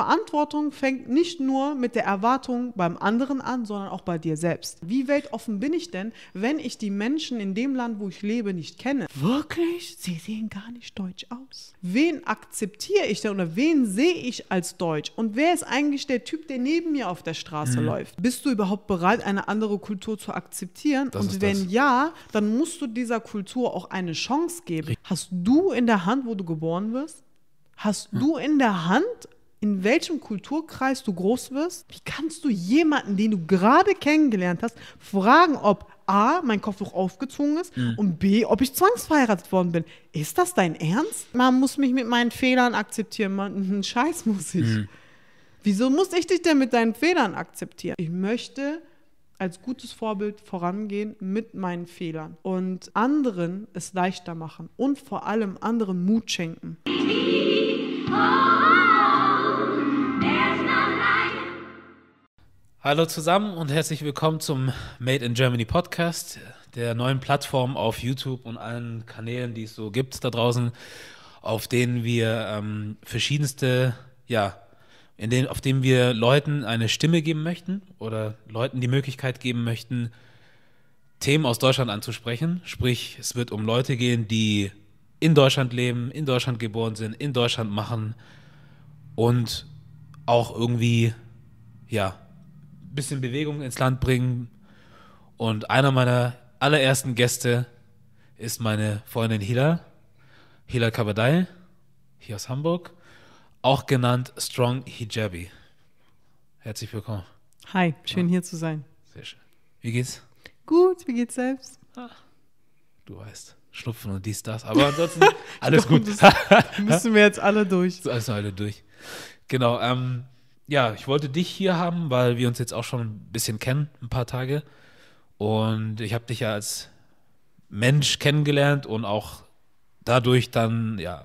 Verantwortung fängt nicht nur mit der Erwartung beim anderen an, sondern auch bei dir selbst. Wie weltoffen bin ich denn, wenn ich die Menschen in dem Land, wo ich lebe, nicht kenne? Wirklich? Sie sehen gar nicht deutsch aus. Wen akzeptiere ich denn oder wen sehe ich als deutsch? Und wer ist eigentlich der Typ, der neben mir auf der Straße mhm. läuft? Bist du überhaupt bereit, eine andere Kultur zu akzeptieren? Das Und wenn das. ja, dann musst du dieser Kultur auch eine Chance geben. Hast du in der Hand, wo du geboren wirst? Hast hm. du in der Hand, in welchem Kulturkreis du groß wirst? Wie kannst du jemanden, den du gerade kennengelernt hast, fragen, ob A, mein Kopftuch aufgezwungen ist mhm. und B, ob ich zwangsverheiratet worden bin? Ist das dein Ernst? Man muss mich mit meinen Fehlern akzeptieren. Man, einen Scheiß muss ich. Mhm. Wieso muss ich dich denn mit deinen Fehlern akzeptieren? Ich möchte als gutes Vorbild vorangehen mit meinen Fehlern und anderen es leichter machen und vor allem anderen Mut schenken. Hallo zusammen und herzlich willkommen zum Made in Germany Podcast, der neuen Plattform auf YouTube und allen Kanälen, die es so gibt da draußen, auf denen wir ähm, verschiedenste, ja, in denen, auf denen wir Leuten eine Stimme geben möchten oder Leuten die Möglichkeit geben möchten, Themen aus Deutschland anzusprechen. Sprich, es wird um Leute gehen, die in Deutschland leben, in Deutschland geboren sind, in Deutschland machen und auch irgendwie, ja, bisschen Bewegung ins Land bringen. Und einer meiner allerersten Gäste ist meine Freundin Hila, Hila Kabadai, hier aus Hamburg, auch genannt Strong Hijabi. Herzlich willkommen. Hi, schön ja. hier zu sein. Sehr schön. Wie geht's? Gut, wie geht's selbst? Ah, du weißt, Schnupfen und dies, das, aber ansonsten alles gut. müssen wir jetzt alle durch. Also alle durch. Genau, ähm, ja, ich wollte dich hier haben, weil wir uns jetzt auch schon ein bisschen kennen, ein paar Tage. Und ich habe dich ja als Mensch kennengelernt und auch dadurch dann ja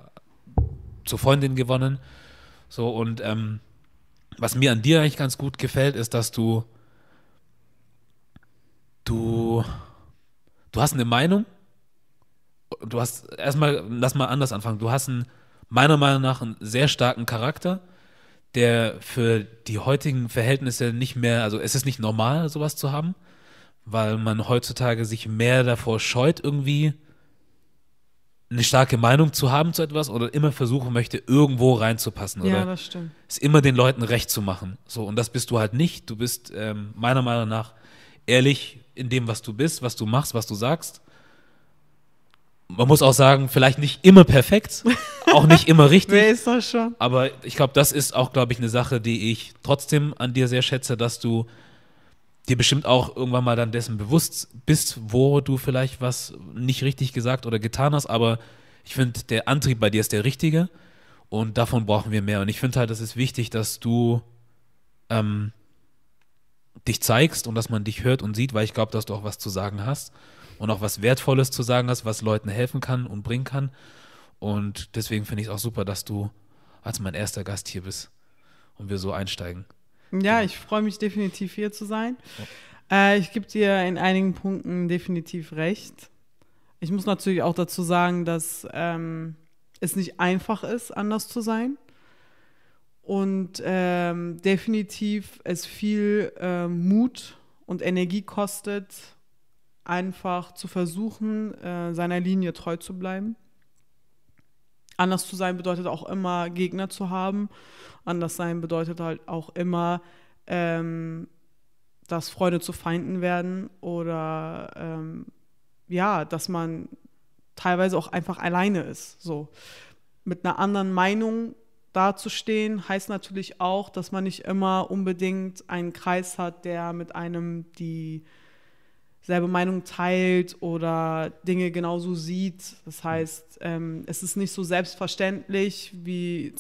zur Freundin gewonnen. So und ähm, was mir an dir eigentlich ganz gut gefällt, ist, dass du du du hast eine Meinung. Du hast erstmal lass mal anders anfangen. Du hast einen, meiner Meinung nach einen sehr starken Charakter der für die heutigen Verhältnisse nicht mehr, also es ist nicht normal, sowas zu haben, weil man heutzutage sich mehr davor scheut, irgendwie eine starke Meinung zu haben zu etwas oder immer versuchen möchte, irgendwo reinzupassen. Oder ja, das stimmt. Es immer den Leuten recht zu machen. So, und das bist du halt nicht. Du bist ähm, meiner Meinung nach ehrlich in dem, was du bist, was du machst, was du sagst man muss auch sagen, vielleicht nicht immer perfekt, auch nicht immer richtig. Wer ist das schon? Aber ich glaube, das ist auch, glaube ich, eine Sache, die ich trotzdem an dir sehr schätze, dass du dir bestimmt auch irgendwann mal dann dessen bewusst bist, wo du vielleicht was nicht richtig gesagt oder getan hast. Aber ich finde, der Antrieb bei dir ist der richtige und davon brauchen wir mehr. Und ich finde halt, es ist wichtig, dass du ähm, dich zeigst und dass man dich hört und sieht, weil ich glaube, dass du auch was zu sagen hast und auch was Wertvolles zu sagen hast, was Leuten helfen kann und bringen kann. Und deswegen finde ich es auch super, dass du als mein erster Gast hier bist und wir so einsteigen. Ja, ich freue mich definitiv hier zu sein. Ja. Äh, ich gebe dir in einigen Punkten definitiv recht. Ich muss natürlich auch dazu sagen, dass ähm, es nicht einfach ist, anders zu sein. Und ähm, definitiv es viel äh, Mut und Energie kostet, einfach zu versuchen, äh, seiner Linie treu zu bleiben. Anders zu sein bedeutet auch immer Gegner zu haben. Anders sein bedeutet halt auch immer, ähm, dass Freunde zu Feinden werden oder ähm, ja, dass man teilweise auch einfach alleine ist. So mit einer anderen Meinung dazustehen heißt natürlich auch, dass man nicht immer unbedingt einen Kreis hat, der mit einem die selbe Meinung teilt oder Dinge genauso sieht. Das heißt, ähm, es ist nicht so selbstverständlich wie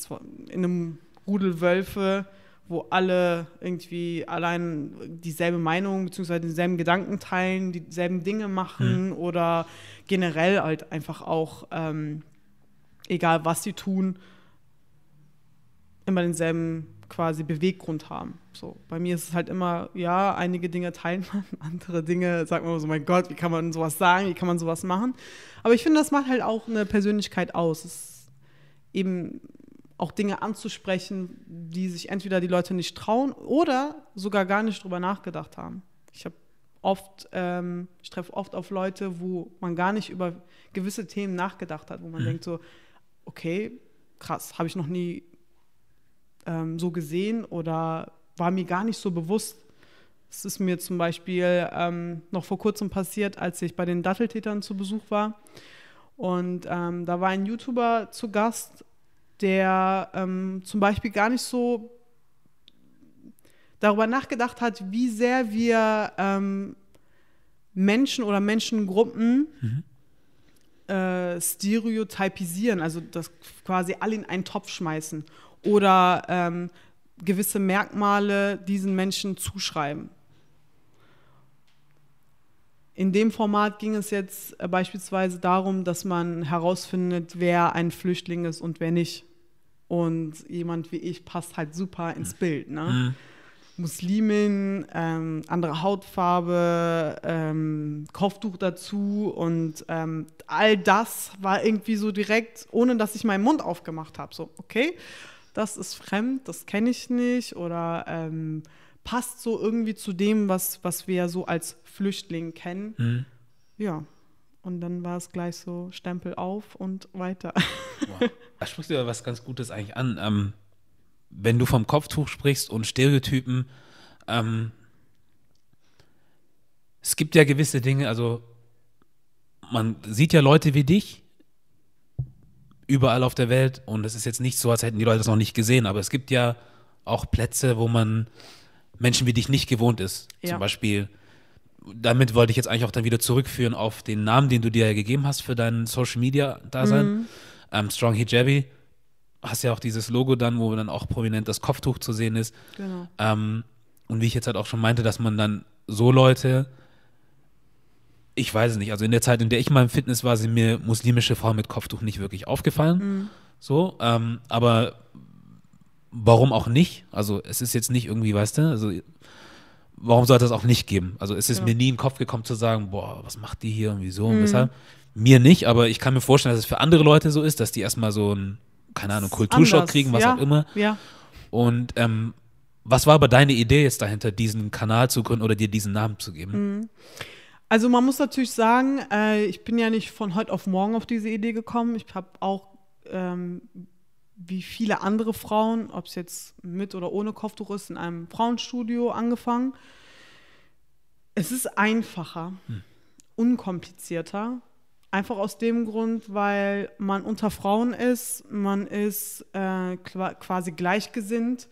in einem Rudel Wölfe, wo alle irgendwie allein dieselbe Meinung bzw. dieselben Gedanken teilen, dieselben Dinge machen mhm. oder generell halt einfach auch, ähm, egal was sie tun, immer denselben quasi Beweggrund haben. So, bei mir ist es halt immer, ja, einige Dinge teilt man, andere Dinge sagt man so, mein Gott, wie kann man sowas sagen, wie kann man sowas machen? Aber ich finde, das macht halt auch eine Persönlichkeit aus. Es eben auch Dinge anzusprechen, die sich entweder die Leute nicht trauen oder sogar gar nicht drüber nachgedacht haben. Ich habe oft, ähm, ich treffe oft auf Leute, wo man gar nicht über gewisse Themen nachgedacht hat, wo man mhm. denkt so, okay, krass, habe ich noch nie ähm, so gesehen oder war mir gar nicht so bewusst. Es ist mir zum Beispiel ähm, noch vor kurzem passiert, als ich bei den Datteltätern zu Besuch war. Und ähm, da war ein YouTuber zu Gast, der ähm, zum Beispiel gar nicht so darüber nachgedacht hat, wie sehr wir ähm, Menschen oder Menschengruppen mhm. äh, stereotypisieren, also das quasi alle in einen Topf schmeißen oder ähm, gewisse Merkmale diesen Menschen zuschreiben. In dem Format ging es jetzt äh, beispielsweise darum, dass man herausfindet, wer ein Flüchtling ist und wer nicht. Und jemand wie ich passt halt super ins. Bild. Ne? Mhm. Muslimin, ähm, andere Hautfarbe, ähm, Kopftuch dazu und ähm, all das war irgendwie so direkt, ohne dass ich meinen Mund aufgemacht habe. So, okay, das ist fremd, das kenne ich nicht oder ähm, passt so irgendwie zu dem, was, was wir so als Flüchtling kennen. Mhm. Ja. Und dann war es gleich so Stempel auf und weiter. Wow. Da sprichst du ja was ganz Gutes eigentlich an. Ähm, wenn du vom Kopftuch sprichst und Stereotypen, ähm, es gibt ja gewisse Dinge, also man sieht ja Leute wie dich überall auf der Welt und es ist jetzt nicht so, als hätten die Leute das noch nicht gesehen, aber es gibt ja auch Plätze, wo man Menschen wie dich nicht gewohnt ist. Ja. Zum Beispiel, damit wollte ich jetzt eigentlich auch dann wieder zurückführen auf den Namen, den du dir ja gegeben hast für dein Social Media Dasein. Mhm. Ähm, Strong Hijabi. Hast ja auch dieses Logo dann, wo dann auch prominent das Kopftuch zu sehen ist. Genau. Ähm, und wie ich jetzt halt auch schon meinte, dass man dann so Leute, ich weiß es nicht, also in der Zeit, in der ich mal im Fitness war, sind mir muslimische Frauen mit Kopftuch nicht wirklich aufgefallen. Mhm. So, ähm, aber warum auch nicht? Also es ist jetzt nicht irgendwie, weißt du, also warum sollte es auch nicht geben? Also es ist ja. mir nie in den Kopf gekommen zu sagen, boah, was macht die hier und wieso und mhm. weshalb? Mir nicht, aber ich kann mir vorstellen, dass es für andere Leute so ist, dass die erstmal so ein, keine Ahnung, Kulturschock kriegen, was ja. auch immer. Ja. Und ähm, was war aber deine Idee jetzt dahinter, diesen Kanal zu gründen oder dir diesen Namen zu geben? Mhm. Also man muss natürlich sagen, äh, ich bin ja nicht von heute auf morgen auf diese Idee gekommen. Ich habe auch ähm, wie viele andere Frauen, ob es jetzt mit oder ohne Kopftuch ist, in einem Frauenstudio angefangen. Es ist einfacher, hm. unkomplizierter. Einfach aus dem Grund, weil man unter Frauen ist, man ist äh, quasi gleichgesinnt.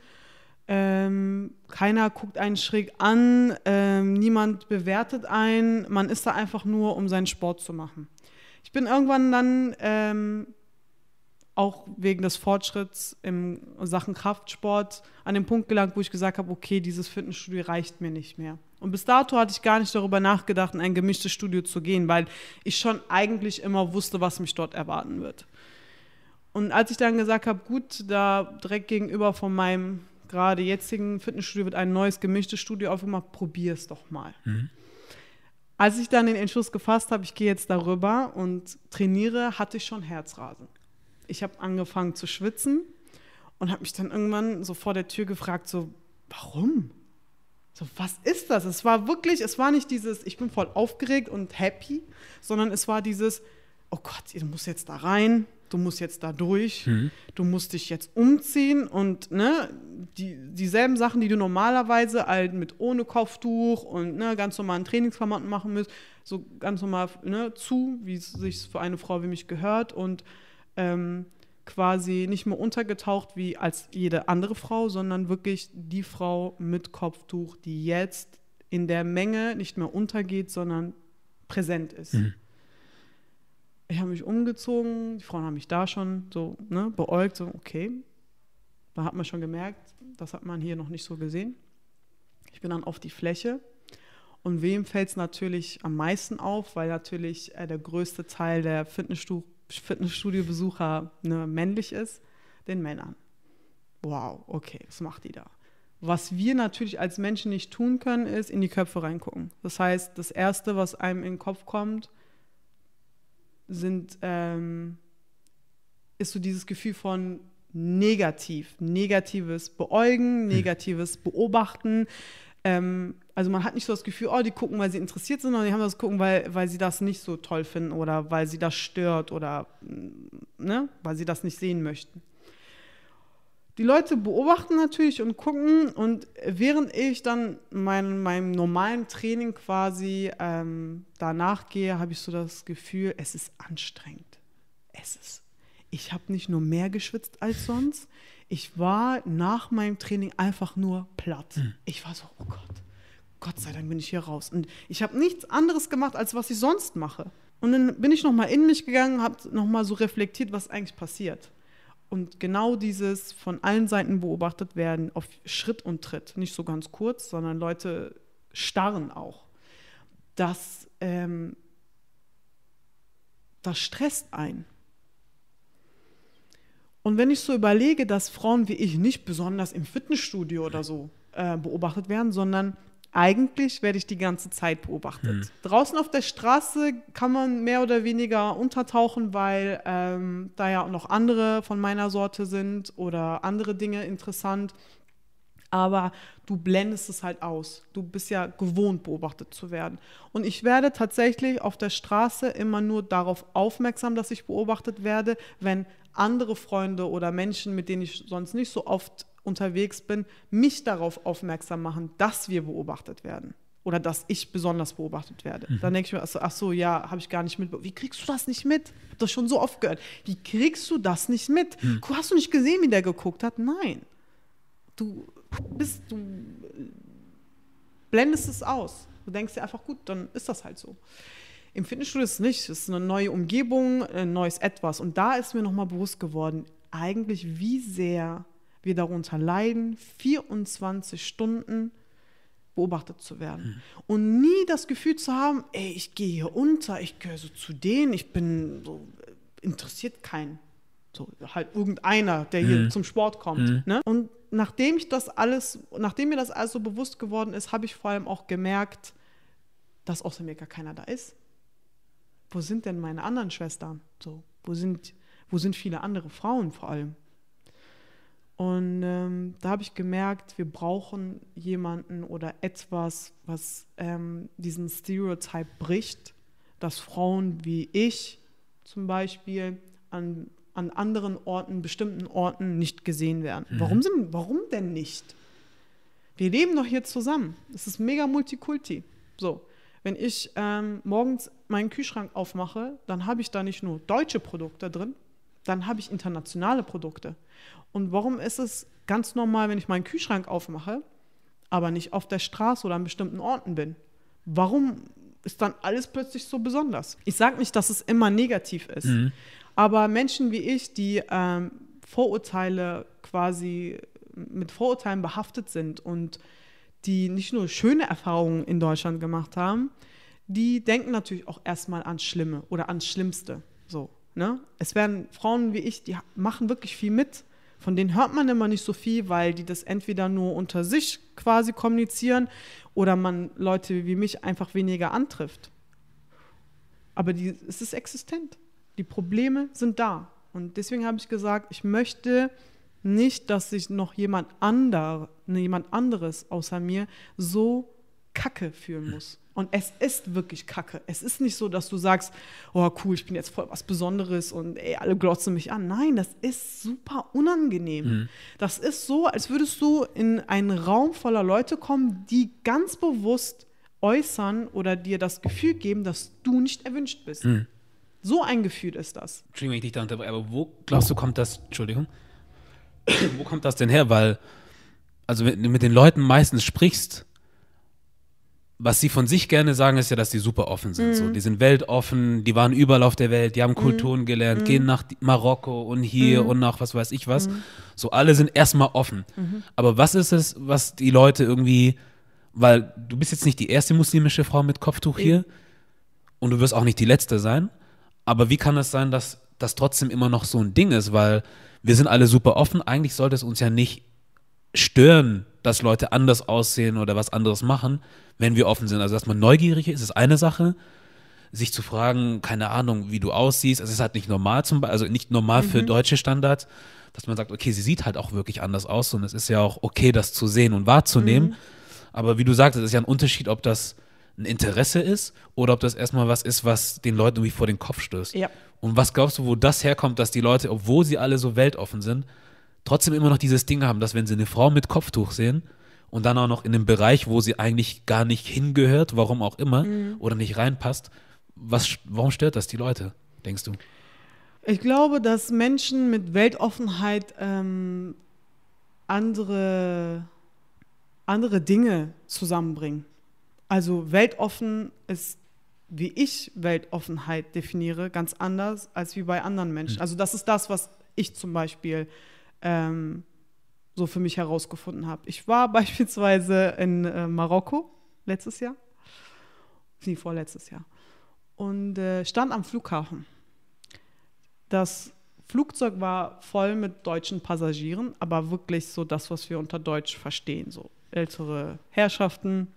Ähm, keiner guckt einen schräg an, ähm, niemand bewertet einen, man ist da einfach nur, um seinen Sport zu machen. Ich bin irgendwann dann ähm, auch wegen des Fortschritts in Sachen Kraftsport an den Punkt gelangt, wo ich gesagt habe, okay, dieses Fitnessstudio reicht mir nicht mehr. Und bis dato hatte ich gar nicht darüber nachgedacht, in ein gemischtes Studio zu gehen, weil ich schon eigentlich immer wusste, was mich dort erwarten wird. Und als ich dann gesagt habe, gut, da direkt gegenüber von meinem gerade jetzigen Fitnessstudio wird ein neues gemischtes Studio aufgemacht, probier es doch mal. Mhm. Als ich dann den Entschluss gefasst habe, ich gehe jetzt darüber und trainiere, hatte ich schon Herzrasen ich habe angefangen zu schwitzen und habe mich dann irgendwann so vor der Tür gefragt, so, warum? So, was ist das? Es war wirklich, es war nicht dieses, ich bin voll aufgeregt und happy, sondern es war dieses, oh Gott, du musst jetzt da rein, du musst jetzt da durch, mhm. du musst dich jetzt umziehen und ne, die, dieselben Sachen, die du normalerweise halt mit ohne Kopftuch und ne, ganz normalen Trainingsklamotten machen musst, so ganz normal ne, zu, wie es sich für eine Frau wie mich gehört und ähm, quasi nicht mehr untergetaucht wie als jede andere Frau, sondern wirklich die Frau mit Kopftuch, die jetzt in der Menge nicht mehr untergeht, sondern präsent ist. Mhm. Ich habe mich umgezogen, die Frauen haben mich da schon so ne, beäugt, so okay. Da hat man schon gemerkt, das hat man hier noch nicht so gesehen. Ich bin dann auf die Fläche und wem fällt es natürlich am meisten auf, weil natürlich äh, der größte Teil der Fitnessstudio Fitnessstudio-Besucher ne, männlich ist, den Männern. Wow, okay, was macht die da? Was wir natürlich als Menschen nicht tun können, ist in die Köpfe reingucken. Das heißt, das Erste, was einem in den Kopf kommt, sind, ähm, ist so dieses Gefühl von negativ. Negatives Beäugen, negatives Beobachten. Ähm, also man hat nicht so das Gefühl, oh, die gucken, weil sie interessiert sind, sondern die haben das gucken, weil, weil sie das nicht so toll finden oder weil sie das stört oder ne, weil sie das nicht sehen möchten. Die Leute beobachten natürlich und gucken und während ich dann mein, meinem normalen Training quasi ähm, danach gehe, habe ich so das Gefühl, es ist anstrengend. Es ist. Ich habe nicht nur mehr geschwitzt als sonst. Ich war nach meinem Training einfach nur platt. Hm. Ich war so, oh Gott, Gott sei Dank bin ich hier raus. Und ich habe nichts anderes gemacht, als was ich sonst mache. Und dann bin ich nochmal in mich gegangen, habe nochmal so reflektiert, was eigentlich passiert. Und genau dieses von allen Seiten beobachtet werden auf Schritt und Tritt, nicht so ganz kurz, sondern Leute starren auch. Das, ähm, das stresst ein. Und wenn ich so überlege, dass Frauen wie ich nicht besonders im Fitnessstudio oder so äh, beobachtet werden, sondern eigentlich werde ich die ganze Zeit beobachtet. Hm. Draußen auf der Straße kann man mehr oder weniger untertauchen, weil ähm, da ja auch noch andere von meiner Sorte sind oder andere Dinge interessant. Aber du blendest es halt aus. Du bist ja gewohnt, beobachtet zu werden. Und ich werde tatsächlich auf der Straße immer nur darauf aufmerksam, dass ich beobachtet werde, wenn andere Freunde oder Menschen, mit denen ich sonst nicht so oft unterwegs bin, mich darauf aufmerksam machen, dass wir beobachtet werden oder dass ich besonders beobachtet werde. Mhm. Dann denke ich mir, ach so, ja, habe ich gar nicht mit. Wie kriegst du das nicht mit? Ich habe das schon so oft gehört. Wie kriegst du das nicht mit? Mhm. Hast du nicht gesehen, wie der geguckt hat? Nein. Du bist, du blendest es aus. Du denkst dir einfach, gut, dann ist das halt so. Im Fitnessstudio ist es nicht. Es ist eine neue Umgebung, ein neues Etwas. Und da ist mir nochmal bewusst geworden, eigentlich, wie sehr wir darunter leiden, 24 Stunden beobachtet zu werden. Mhm. Und nie das Gefühl zu haben, ey, ich gehe hier unter, ich gehöre so zu denen, ich bin so, interessiert keinen. So, halt irgendeiner, der hier mhm. zum Sport kommt. Mhm. Ne? Und nachdem ich das alles, nachdem mir das alles so bewusst geworden ist, habe ich vor allem auch gemerkt, dass außer mir gar keiner da ist. Wo sind denn meine anderen Schwestern? So, wo sind, wo sind viele andere Frauen vor allem? Und ähm, da habe ich gemerkt, wir brauchen jemanden oder etwas, was ähm, diesen Stereotype bricht, dass Frauen wie ich zum Beispiel an, an anderen Orten, bestimmten Orten nicht gesehen werden. Mhm. Warum, sind, warum denn nicht? Wir leben doch hier zusammen. Es ist mega Multikulti. So, wenn ich ähm, morgens meinen Kühlschrank aufmache, dann habe ich da nicht nur deutsche Produkte drin, dann habe ich internationale Produkte. Und warum ist es ganz normal, wenn ich meinen Kühlschrank aufmache, aber nicht auf der Straße oder an bestimmten Orten bin? Warum ist dann alles plötzlich so besonders? Ich sage nicht, dass es immer negativ ist, mhm. aber Menschen wie ich, die ähm, Vorurteile quasi mit Vorurteilen behaftet sind und die nicht nur schöne Erfahrungen in Deutschland gemacht haben, die denken natürlich auch erstmal ans Schlimme oder ans Schlimmste. So, ne? Es werden Frauen wie ich, die machen wirklich viel mit von denen hört man immer nicht so viel, weil die das entweder nur unter sich quasi kommunizieren oder man Leute wie mich einfach weniger antrifft. Aber die, es ist existent. Die Probleme sind da. Und deswegen habe ich gesagt, ich möchte nicht, dass sich noch jemand, ander, jemand anderes außer mir so kacke fühlen muss. Und es ist wirklich kacke. Es ist nicht so, dass du sagst, oh cool, ich bin jetzt voll was Besonderes und ey, alle glotzen mich an. Nein, das ist super unangenehm. Mhm. Das ist so, als würdest du in einen Raum voller Leute kommen, die ganz bewusst äußern oder dir das Gefühl geben, dass du nicht erwünscht bist. Mhm. So ein Gefühl ist das. Entschuldigung, ich dich da unterbreche, aber wo glaubst du, kommt das, Entschuldigung, wo kommt das denn her? Weil, also wenn du mit den Leuten meistens sprichst, was sie von sich gerne sagen, ist ja, dass sie super offen sind. Mhm. So. Die sind weltoffen, die waren überall auf der Welt, die haben Kulturen mhm. gelernt, mhm. gehen nach Marokko und hier mhm. und nach was weiß ich was. Mhm. So, alle sind erstmal offen. Mhm. Aber was ist es, was die Leute irgendwie, weil du bist jetzt nicht die erste muslimische Frau mit Kopftuch hier und du wirst auch nicht die letzte sein. Aber wie kann es sein, dass das trotzdem immer noch so ein Ding ist? Weil wir sind alle super offen. Eigentlich sollte es uns ja nicht stören, dass Leute anders aussehen oder was anderes machen, wenn wir offen sind. Also, dass man neugierig ist, ist eine Sache. sich zu fragen, keine Ahnung, wie du aussiehst. Es ist halt nicht normal zum also nicht normal für deutsche Standards, dass man sagt, okay, sie sieht halt auch wirklich anders aus und es ist ja auch okay, das zu sehen und wahrzunehmen. Aber wie du sagst, es ist ja ein Unterschied, ob das ein Interesse ist oder ob das erstmal was ist, was den Leuten irgendwie vor den Kopf stößt. Ja. Und was glaubst du, wo das herkommt, dass die Leute, obwohl sie alle so weltoffen sind, trotzdem immer noch dieses Ding haben, dass wenn sie eine Frau mit Kopftuch sehen und dann auch noch in einem Bereich, wo sie eigentlich gar nicht hingehört, warum auch immer, oder nicht reinpasst, was, warum stört das die Leute, denkst du? Ich glaube, dass Menschen mit Weltoffenheit ähm, andere, andere Dinge zusammenbringen. Also weltoffen ist, wie ich Weltoffenheit definiere, ganz anders als wie bei anderen Menschen. Also das ist das, was ich zum Beispiel ähm, so für mich herausgefunden habe. Ich war beispielsweise in äh, Marokko letztes Jahr, nee, vorletztes Jahr, und äh, stand am Flughafen. Das Flugzeug war voll mit deutschen Passagieren, aber wirklich so das, was wir unter Deutsch verstehen, so ältere Herrschaften.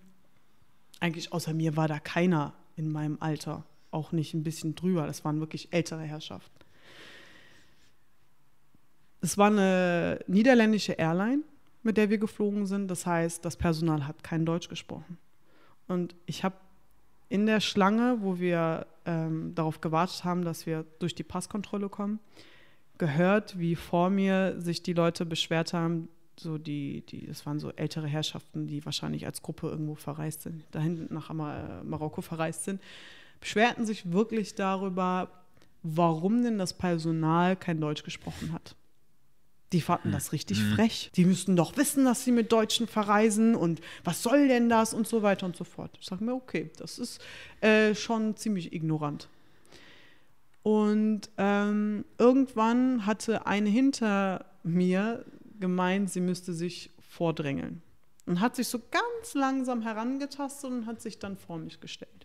Eigentlich außer mir war da keiner in meinem Alter, auch nicht ein bisschen drüber. Das waren wirklich ältere Herrschaften. Es war eine niederländische Airline, mit der wir geflogen sind. Das heißt, das Personal hat kein Deutsch gesprochen. Und ich habe in der Schlange, wo wir ähm, darauf gewartet haben, dass wir durch die Passkontrolle kommen, gehört, wie vor mir sich die Leute beschwert haben, so die, die, das waren so ältere Herrschaften, die wahrscheinlich als Gruppe irgendwo verreist sind, da hinten nach Mar Marokko verreist sind, beschwerten sich wirklich darüber, warum denn das Personal kein Deutsch gesprochen hat. Die fanden das richtig frech. Die müssten doch wissen, dass sie mit Deutschen verreisen und was soll denn das und so weiter und so fort. Ich sage mir, okay, das ist äh, schon ziemlich ignorant. Und ähm, irgendwann hatte eine hinter mir gemeint, sie müsste sich vordrängeln. Und hat sich so ganz langsam herangetastet und hat sich dann vor mich gestellt.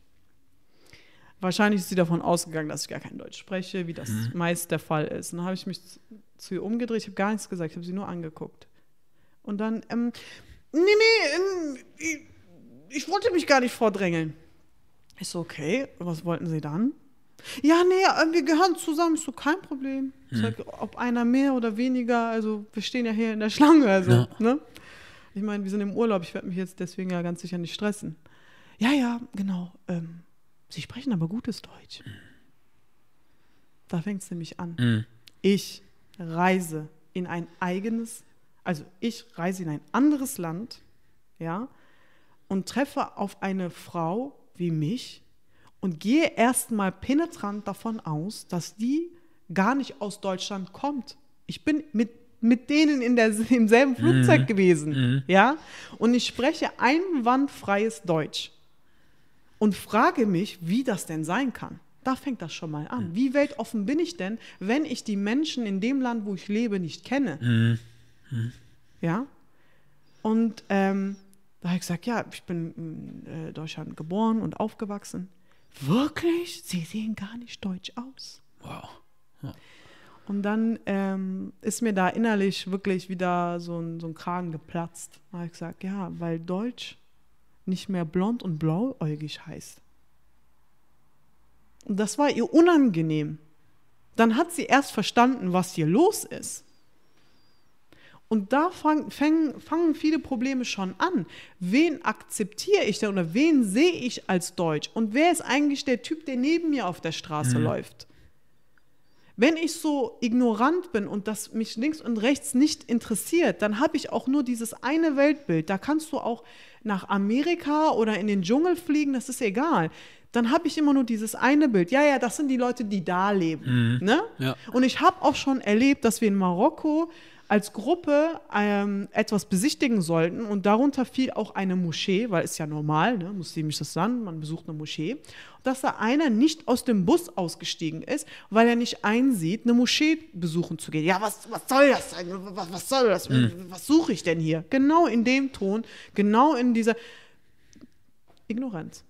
Wahrscheinlich ist sie davon ausgegangen, dass ich gar kein Deutsch spreche, wie das meist der Fall ist. Und dann habe ich mich zu- ihr umgedreht, ich habe gar nichts gesagt, ich habe sie nur angeguckt. Und dann, ähm, nee, nee, ähm, ich, ich wollte mich gar nicht vordrängeln. Ich so, okay, was wollten Sie dann? Ja, nee, äh, wir gehören zusammen, ist so kein Problem. Ich sag, ob einer mehr oder weniger, also wir stehen ja hier in der Schlange, also, Ja. ne? Ich meine, wir sind im Urlaub, ich werde mich jetzt deswegen ja ganz sicher nicht stressen. Ja, ja, genau. Ähm, Sie sprechen aber gutes Deutsch. Da fängt es nämlich an. Mhm. Ich reise in ein eigenes, also ich reise in ein anderes Land, ja, und treffe auf eine Frau wie mich und gehe erstmal penetrant davon aus, dass die gar nicht aus Deutschland kommt. Ich bin mit, mit denen in der, im selben Flugzeug gewesen, ja, und ich spreche einwandfreies Deutsch und frage mich, wie das denn sein kann. Da fängt das schon mal an. Wie weltoffen bin ich denn, wenn ich die Menschen in dem Land, wo ich lebe, nicht kenne? Ja. Und ähm, da habe ich gesagt, ja, ich bin in äh, Deutschland geboren und aufgewachsen. Wirklich? Sie sehen gar nicht deutsch aus. Wow. Und dann ähm, ist mir da innerlich wirklich wieder so ein, so ein Kragen geplatzt. Da habe ich gesagt, ja, weil Deutsch nicht mehr blond und blauäugig heißt. Und das war ihr unangenehm. Dann hat sie erst verstanden, was hier los ist. Und da fang, fang, fangen viele Probleme schon an. Wen akzeptiere ich denn oder wen sehe ich als Deutsch? Und wer ist eigentlich der Typ, der neben mir auf der Straße läuft? Wenn ich so ignorant bin und das mich links und rechts nicht interessiert, dann habe ich auch nur dieses eine Weltbild. Da kannst du auch nach Amerika oder in den Dschungel fliegen, das ist egal. Dann habe ich immer nur dieses eine Bild. Ja, ja, das sind die Leute, die da leben. Ne? Ja. Und ich habe auch schon erlebt, dass wir in Marokko als Gruppe ähm, etwas besichtigen sollten und darunter fiel auch eine Moschee, weil es ja normal, ne, muslimisches Land, man besucht eine Moschee, dass da einer nicht aus dem Bus ausgestiegen ist, weil er nicht einsieht, eine Moschee besuchen zu gehen. Ja, was, was soll das sein? Was, was soll das? Was suche ich denn hier? Genau in dem Ton, genau in dieser Ignoranz.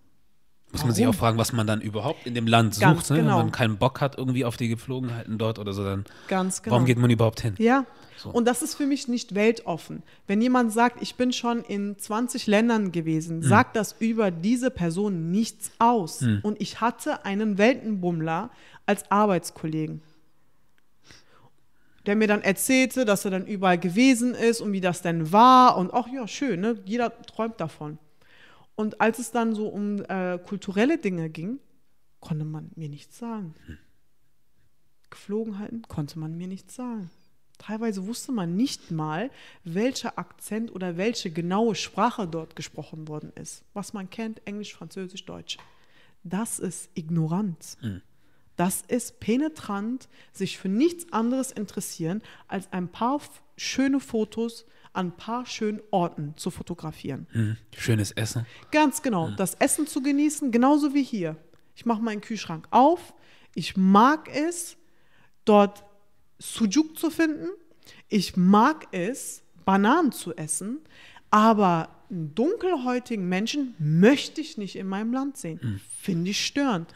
Muss man sich auch fragen, was man dann überhaupt in dem Land Ganz sucht, ne? genau. wenn man keinen Bock hat irgendwie auf die Gepflogenheiten dort oder so, dann Ganz genau. warum geht man überhaupt hin? Ja. So. Und das ist für mich nicht weltoffen. Wenn jemand sagt, ich bin schon in 20 Ländern Hm. gewesen, sagt das über diese Person nichts aus. Und ich hatte einen Weltenbummler als Arbeitskollegen, der mir dann erzählte, dass er dann überall gewesen ist und wie das denn war. Und auch, ja, schön, ne? jeder träumt davon. Und als es dann so um äh, kulturelle Dinge ging, konnte man mir nichts sagen. Geflogenheiten konnte man mir nichts sagen. Teilweise wusste man nicht mal, welcher Akzent oder welche genaue Sprache dort gesprochen worden ist. Was man kennt, Englisch, Französisch, Deutsch. Das ist Ignoranz. Das ist penetrant, sich für nichts anderes interessieren, als ein paar schöne Fotos an ein paar schönen Orten zu fotografieren. Hm. Schönes Essen. Ganz genau. Das Essen zu genießen, genauso wie hier. Ich mache meinen Kühlschrank auf. Ich mag es, dort Sujuk zu finden. Ich mag es, Bananen zu essen. Aber einen dunkelhäutigen Menschen möchte ich nicht in meinem Land sehen. Finde ich störend.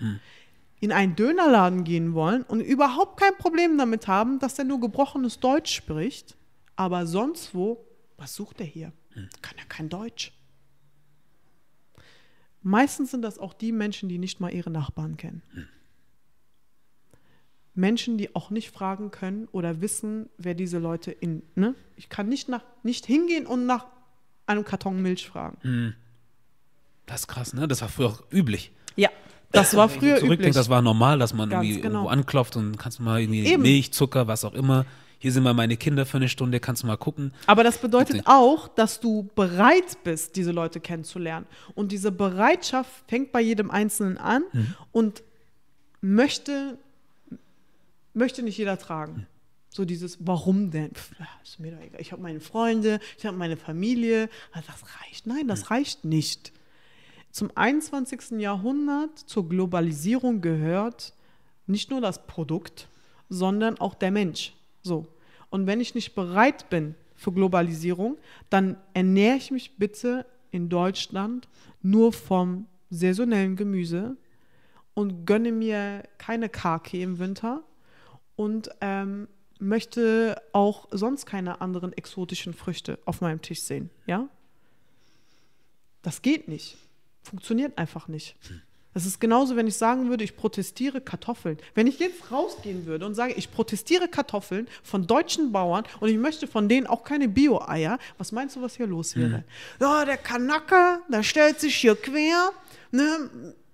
In einen Dönerladen gehen wollen und überhaupt kein Problem damit haben, dass er nur gebrochenes Deutsch spricht. Aber sonst wo, was sucht er hier? Kann er kein Deutsch. Meistens sind das auch die Menschen, die nicht mal ihre Nachbarn kennen. Menschen, die auch nicht fragen können oder wissen, wer diese Leute in. Ne? Ich kann nicht, nach, nicht hingehen und nach einem Karton Milch fragen. Das ist krass, ne? Das war früher auch üblich. Ja, das war früher üblich. das war normal, dass man Ganz irgendwie genau. irgendwo anklopft und kannst du mal irgendwie Eben. Milch, Zucker, was auch immer. Hier sind mal meine Kinder für eine Stunde, kannst du mal gucken. Aber das bedeutet auch, dass du bereit bist, diese Leute kennenzulernen. Und diese Bereitschaft fängt bei jedem Einzelnen an und möchte, möchte nicht jeder tragen. So dieses, warum denn? Pff, ist mir doch egal. Ich habe meine Freunde, ich habe meine Familie. Ah, Das reicht. Nein, das reicht nicht. Zum 21. Jahrhundert, zur Globalisierung gehört nicht nur das Produkt, sondern auch der Mensch. So. Und wenn ich nicht bereit bin für Globalisierung, dann ernähre ich mich bitte in Deutschland nur vom saisonellen Gemüse und gönne mir keine Kaki im Winter und ähm, möchte auch sonst keine anderen exotischen Früchte auf meinem Tisch sehen. Ja? Das geht nicht. Funktioniert einfach nicht. Das ist genauso, wenn ich sagen würde, ich protestiere Kartoffeln. Wenn ich jetzt rausgehen würde und sage, ich protestiere Kartoffeln von deutschen Bauern und ich möchte von denen auch keine Bio-Eier, was meinst du, was hier los wäre? Ja, der Kanacke, der stellt sich hier quer, ne,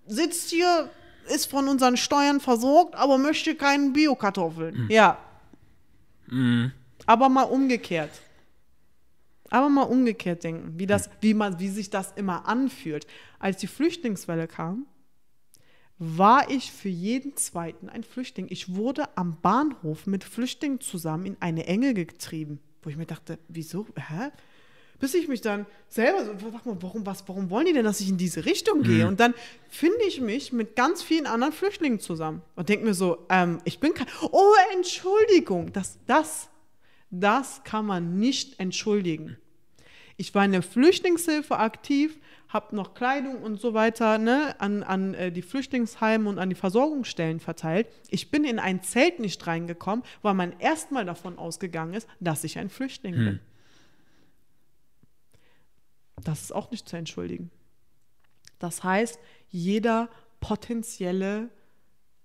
sitzt hier, ist von unseren Steuern versorgt, aber möchte keinen Bio-Kartoffeln. Ja. Aber mal umgekehrt. Aber mal umgekehrt denken, wie, das, wie, man, wie sich das immer anfühlt. Als die Flüchtlingswelle kam, war ich für jeden Zweiten ein Flüchtling. Ich wurde am Bahnhof mit Flüchtlingen zusammen in eine Enge getrieben, wo ich mir dachte, wieso, hä? Bis ich mich dann selber so, sag mal, warum, was, warum wollen die denn, dass ich in diese Richtung gehe? Und dann finde ich mich mit ganz vielen anderen Flüchtlingen zusammen und denke mir so, ähm, ich bin kein, oh, Entschuldigung, das, das, das kann man nicht entschuldigen. Ich war in der Flüchtlingshilfe aktiv, habe noch Kleidung und so weiter ne, an, an äh, die Flüchtlingsheime und an die Versorgungsstellen verteilt. Ich bin in ein Zelt nicht reingekommen, weil man erstmal davon ausgegangen ist, dass ich ein Flüchtling bin. Das ist auch nicht zu entschuldigen. Das heißt, jeder potenzielle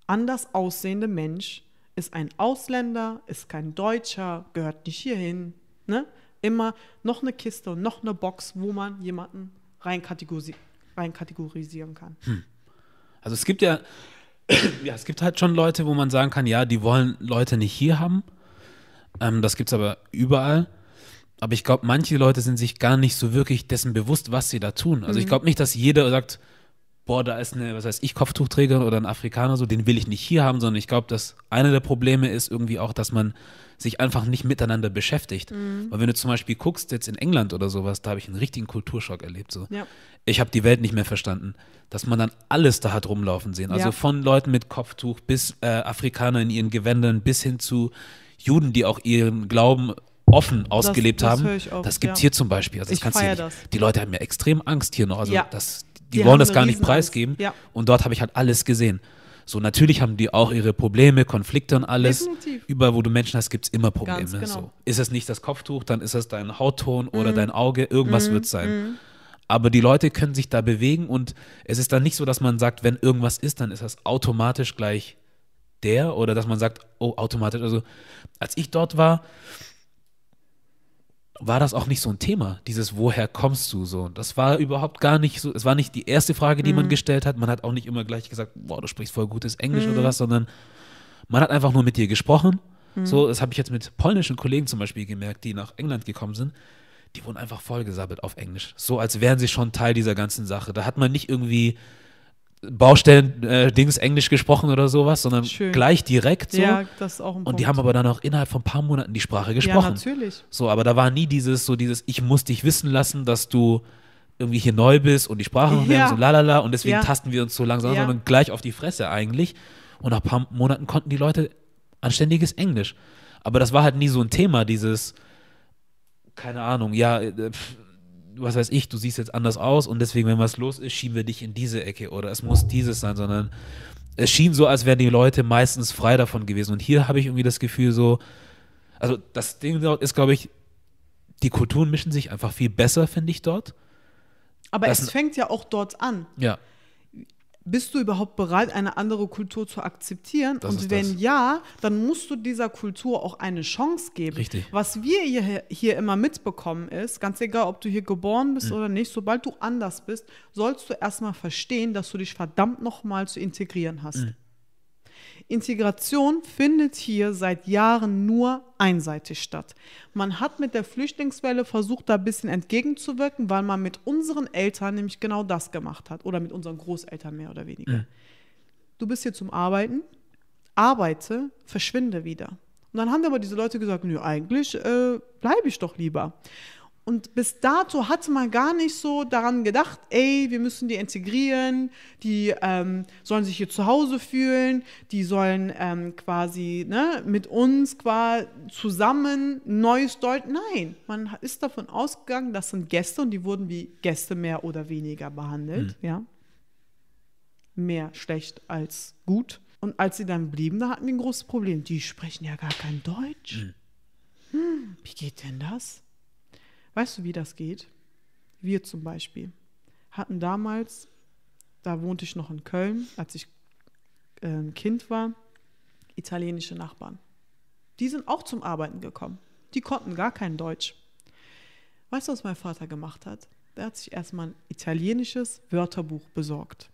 anders aussehende Mensch ist ein Ausländer, ist kein Deutscher, gehört nicht hierhin. Ne? Immer noch eine Kiste und noch eine Box, wo man jemanden reinkategorisi reinkategorisieren kann. Also es gibt ja, ja, es gibt halt schon Leute, wo man sagen kann, ja, die wollen Leute nicht hier haben. Ähm, das gibt es aber überall. Aber ich glaube, manche Leute sind sich gar nicht so wirklich dessen bewusst, was sie da tun. Also ich glaube nicht, dass jeder sagt, boah, da ist eine, was heißt ich, Kopftuchträger oder ein Afrikaner so, den will ich nicht hier haben, sondern ich glaube, dass einer der Probleme ist irgendwie auch, dass man sich einfach nicht miteinander beschäftigt. Weil wenn du zum Beispiel guckst, jetzt in England oder sowas, da habe ich einen richtigen Kulturschock erlebt. So. Ja. Ich habe die Welt nicht mehr verstanden, dass man dann alles da hat rumlaufen sehen. Also Ja. von Leuten mit Kopftuch bis äh, Afrikaner in ihren Gewändern bis hin zu Juden, die auch ihren Glauben offen ausgelebt das haben. höre ich oft, das gibt es ja. hier zum Beispiel. Also das Ich du hier nicht. das. Die Leute haben ja extrem Angst hier noch. Also Ja. das, die, Die wollen das gar nicht preisgeben. Ja. Und dort habe ich halt alles gesehen. So, natürlich haben die auch ihre Probleme, Konflikte und alles. Definitiv. Überall, wo du Menschen hast, gibt es immer Probleme. Ganz genau. Mhm. so. Ist es nicht das Kopftuch, dann ist es dein Hautton oder dein Auge, irgendwas wird es sein. Aber die Leute können sich da bewegen und es ist dann nicht so, dass man sagt, wenn irgendwas ist, dann ist das automatisch gleich der oder dass man sagt, oh, automatisch. Also, als ich dort war, war das auch nicht so ein Thema, dieses Woher kommst du so. Das war überhaupt gar nicht so, es war nicht die erste Frage, die Mhm. man gestellt hat. Man hat auch nicht immer gleich gesagt, boah, du sprichst voll gutes Englisch Mhm. oder was, sondern man hat einfach nur mit dir gesprochen. Mhm. So, das habe ich jetzt mit polnischen Kollegen zum Beispiel gemerkt, die nach England gekommen sind. Die wurden einfach vollgesabbelt auf Englisch. So, als wären sie schon Teil dieser ganzen Sache. Da hat man nicht irgendwie Baustellen-Dings Englisch gesprochen oder sowas, sondern Schön. gleich direkt so. Ja, das ist auch ein und die haben aber dann auch innerhalb von ein paar Monaten die Sprache Ja, gesprochen. natürlich. So, aber da war nie dieses, so dieses, ich muss dich wissen lassen, dass du irgendwie hier neu bist und die Sprache noch Ja. und lalala und deswegen Ja. tasten wir uns so langsam, Ja. sondern gleich auf die Fresse eigentlich. Und nach ein paar Monaten konnten die Leute anständiges Englisch. Aber das war halt nie so ein Thema, dieses, keine Ahnung, ja, äh, pf, was weiß ich, du siehst jetzt anders aus und deswegen, wenn was los ist, schieben wir dich in diese Ecke oder es muss dieses sein, sondern es schien so, als wären die Leute meistens frei davon gewesen. Und hier habe ich irgendwie das Gefühl so, also das Ding dort ist, glaube ich, die Kulturen mischen sich einfach viel besser, finde ich dort. Aber Das- es fängt ja auch dort an. Ja. Bist du überhaupt bereit, eine andere Kultur zu akzeptieren? Das Und wenn das. ja, dann musst du dieser Kultur auch eine Chance geben. Richtig. Was wir hier, hier immer mitbekommen ist, ganz egal, ob du hier geboren Mhm. bist oder nicht, sobald du anders bist, sollst du erstmal verstehen, dass du dich verdammt nochmal zu integrieren hast. Mhm. Integration findet hier seit Jahren nur einseitig statt. Man hat mit der Flüchtlingswelle versucht, da ein bisschen entgegenzuwirken, weil man mit unseren Eltern nämlich genau das gemacht hat. Oder mit unseren Großeltern mehr oder weniger. Du bist hier zum Arbeiten, arbeite, verschwinde wieder. Und dann haben aber diese Leute gesagt, nö, eigentlich äh, bleibe ich doch lieber. Und bis dato hatte man gar nicht so daran gedacht, ey, wir müssen die integrieren, die ähm, sollen sich hier zu Hause fühlen, die sollen ähm, quasi ne, mit uns quasi zusammen neues Deutsch. Nein, man ist davon ausgegangen, das sind Gäste und die wurden wie Gäste mehr oder weniger behandelt, ja. Mehr schlecht als gut. Und als sie dann blieben, da hatten wir ein großes Problem. Die sprechen ja gar kein Deutsch. Hm, wie geht denn das? Weißt du, wie das geht? Wir zum Beispiel hatten damals, da wohnte ich noch in Köln, als ich äh, Kind war, italienische Nachbarn. Die sind auch zum Arbeiten gekommen. Die konnten gar kein Deutsch. Weißt du, was mein Vater gemacht hat? Der hat sich erstmal ein italienisches Wörterbuch besorgt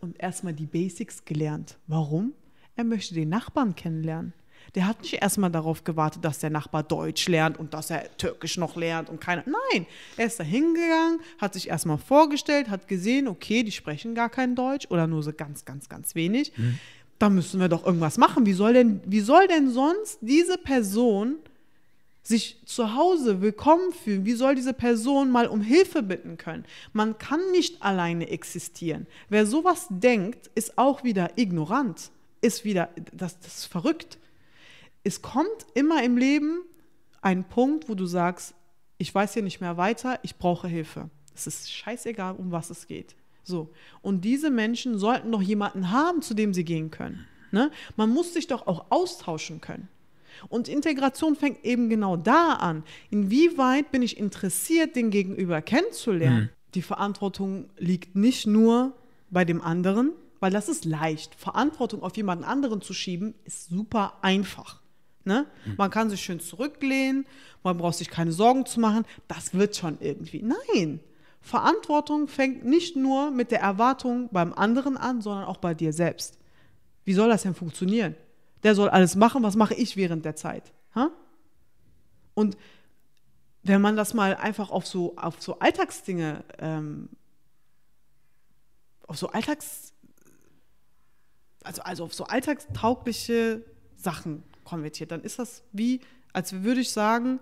und erstmal die Basics gelernt. Warum? Er möchte den Nachbarn kennenlernen. Der hat nicht erstmal darauf gewartet, dass der Nachbar Deutsch lernt und dass er Türkisch noch lernt und keine. Nein, er ist da hingegangen, hat sich erstmal vorgestellt, hat gesehen, okay, die sprechen gar kein Deutsch oder nur so ganz, ganz, ganz wenig. Da müssen wir doch irgendwas machen. Wie soll denn, wie soll denn sonst diese Person sich zu Hause willkommen fühlen? Wie soll diese Person mal um Hilfe bitten können? Man kann nicht alleine existieren. Wer sowas denkt, ist auch wieder ignorant, ist wieder, das, das ist verrückt. Es kommt immer im Leben ein Punkt, wo du sagst, ich weiß hier nicht mehr weiter, ich brauche Hilfe. Es ist scheißegal, um was es geht. So. Und diese Menschen sollten doch jemanden haben, zu dem sie gehen können. Ne? Man muss sich doch auch austauschen können. Und Integration fängt eben genau da an. Inwieweit bin ich interessiert, den Gegenüber kennenzulernen? Die Verantwortung liegt nicht nur bei dem anderen, weil das ist leicht. Verantwortung auf jemanden anderen zu schieben, ist super einfach. Ne? Man kann sich schön zurücklehnen, man braucht sich keine Sorgen zu machen, das wird schon irgendwie. Nein, Verantwortung fängt nicht nur mit der Erwartung beim anderen an, sondern auch bei dir selbst. Wie soll das denn funktionieren? Der soll alles machen, was mache ich während der Zeit? Ha? Und wenn man das mal einfach auf so, auf so Alltagsdinge, ähm, auf so Alltags, also, also auf so alltagstaugliche Sachen konvertiert, dann ist das wie, als würde ich sagen,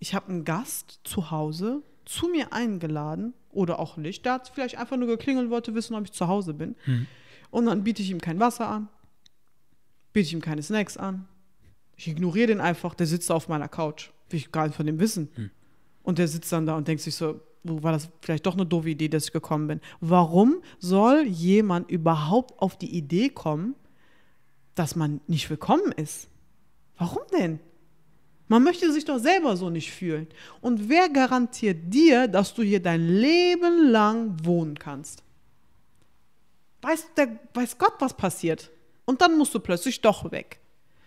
ich habe einen Gast zu Hause zu mir eingeladen oder auch nicht. Der hat vielleicht einfach nur geklingelt und wollte wissen, ob ich zu Hause bin. Und dann biete ich ihm kein Wasser an, biete ich ihm keine Snacks an. Ich ignoriere den einfach, der sitzt auf meiner Couch. Will ich gar nicht von dem wissen. Und der sitzt dann da und denkt sich so, wo war das vielleicht doch eine doofe Idee, dass ich gekommen bin. Warum soll jemand überhaupt auf die Idee kommen, dass man nicht willkommen ist? Warum denn? Man möchte sich doch selber so nicht fühlen. Und wer garantiert dir, dass du hier dein Leben lang wohnen kannst? Weiß, der, weiß Gott, was passiert. Und dann musst du plötzlich doch weg.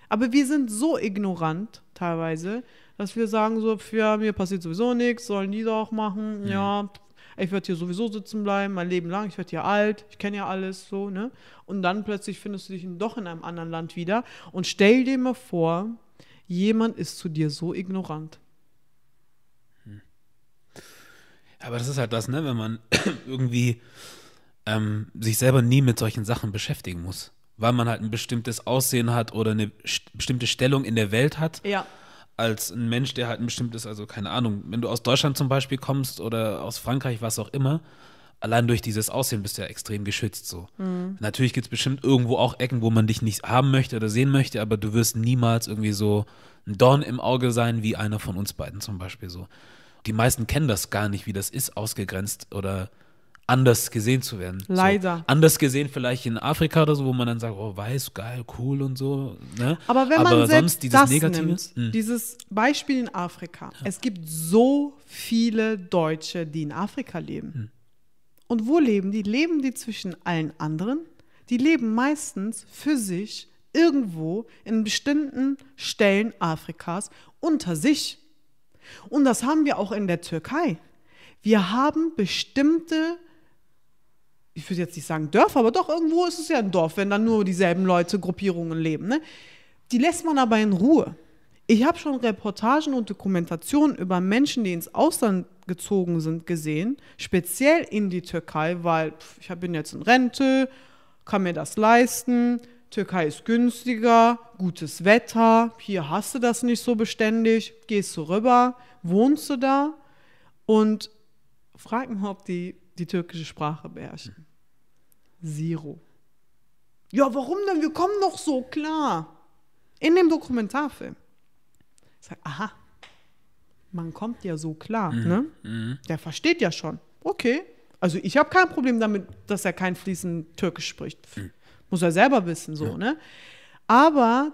Aber wir sind so ignorant teilweise, dass wir sagen so, ja, mir passiert sowieso nichts, sollen die doch machen, mhm. ja, ich werde hier sowieso sitzen bleiben, mein Leben lang, ich werde hier alt, ich kenne ja alles so, ne? Und dann plötzlich findest du dich doch in einem anderen Land wieder und stell dir mal vor, jemand ist zu dir so ignorant. Hm. Aber das ist halt das, ne, wenn man irgendwie ähm, sich selber nie mit solchen Sachen beschäftigen muss, weil man halt ein bestimmtes Aussehen hat oder eine bestimmte Stellung in der Welt hat. Ja als ein Mensch, der halt ein bestimmtes, also keine Ahnung, wenn du aus Deutschland zum Beispiel kommst oder aus Frankreich, was auch immer, allein durch dieses Aussehen bist du ja extrem geschützt so. Mhm. Natürlich gibt es bestimmt irgendwo auch Ecken, wo man dich nicht haben möchte oder sehen möchte, aber du wirst niemals irgendwie so ein Dorn im Auge sein, wie einer von uns beiden zum Beispiel so. Die meisten kennen das gar nicht, wie das ist, ausgegrenzt oder anders gesehen zu werden. Leider. So, anders gesehen vielleicht in Afrika oder so, wo man dann sagt, oh, weiß, geil, cool und so. Ne? Aber wenn man sonst dieses das Negative, nimmt, hm. dieses Beispiel in Afrika, ja. es gibt so viele Deutsche, die in Afrika leben. Hm. Und wo leben die? Leben die zwischen allen anderen? Die leben meistens für sich irgendwo in bestimmten Stellen Afrikas unter sich. Und das haben wir auch in der Türkei. Wir haben bestimmte ich würde jetzt nicht sagen Dörfer, aber doch irgendwo ist es ja ein Dorf, wenn dann nur dieselben Leute, Gruppierungen leben. Ne? Die lässt man aber in Ruhe. Ich habe schon Reportagen und Dokumentationen über Menschen, die ins Ausland gezogen sind, gesehen, speziell in die Türkei, weil pff, ich bin jetzt in Rente, kann mir das leisten, Türkei ist günstiger, gutes Wetter, hier hast du das nicht so beständig, gehst du rüber, wohnst du da und frag mich, ob die die türkische Sprache beherrschen. Zero. Ja, warum denn? Wir kommen doch so klar. In dem Dokumentarfilm. Ich sage, aha, man kommt ja so klar, mhm. ne? Mhm. Der versteht ja schon. Okay. Also ich habe kein Problem damit, dass er kein fließend Türkisch spricht. Mhm. Muss er selber wissen, so, ja. ne? Aber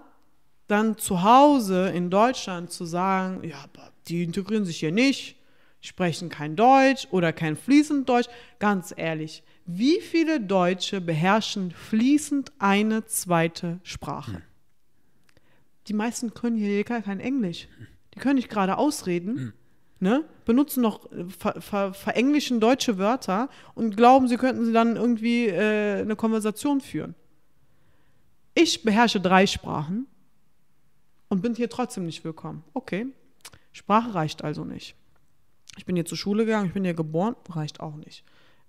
dann zu Hause in Deutschland zu sagen, ja, aber die integrieren sich hier nicht, sprechen kein Deutsch oder kein fließend Deutsch, ganz ehrlich, wie viele Deutsche beherrschen fließend eine zweite Sprache? Hm. Die meisten können hier gar kein Englisch. Die können nicht gerade ausreden, hm. ne? benutzen noch äh, ver, ver, verenglischen deutsche Wörter und glauben, sie könnten dann irgendwie äh, eine Konversation führen. Ich beherrsche drei Sprachen und bin hier trotzdem nicht willkommen. Okay, Sprache reicht also nicht. Ich bin hier zur Schule gegangen, ich bin hier geboren, reicht auch nicht.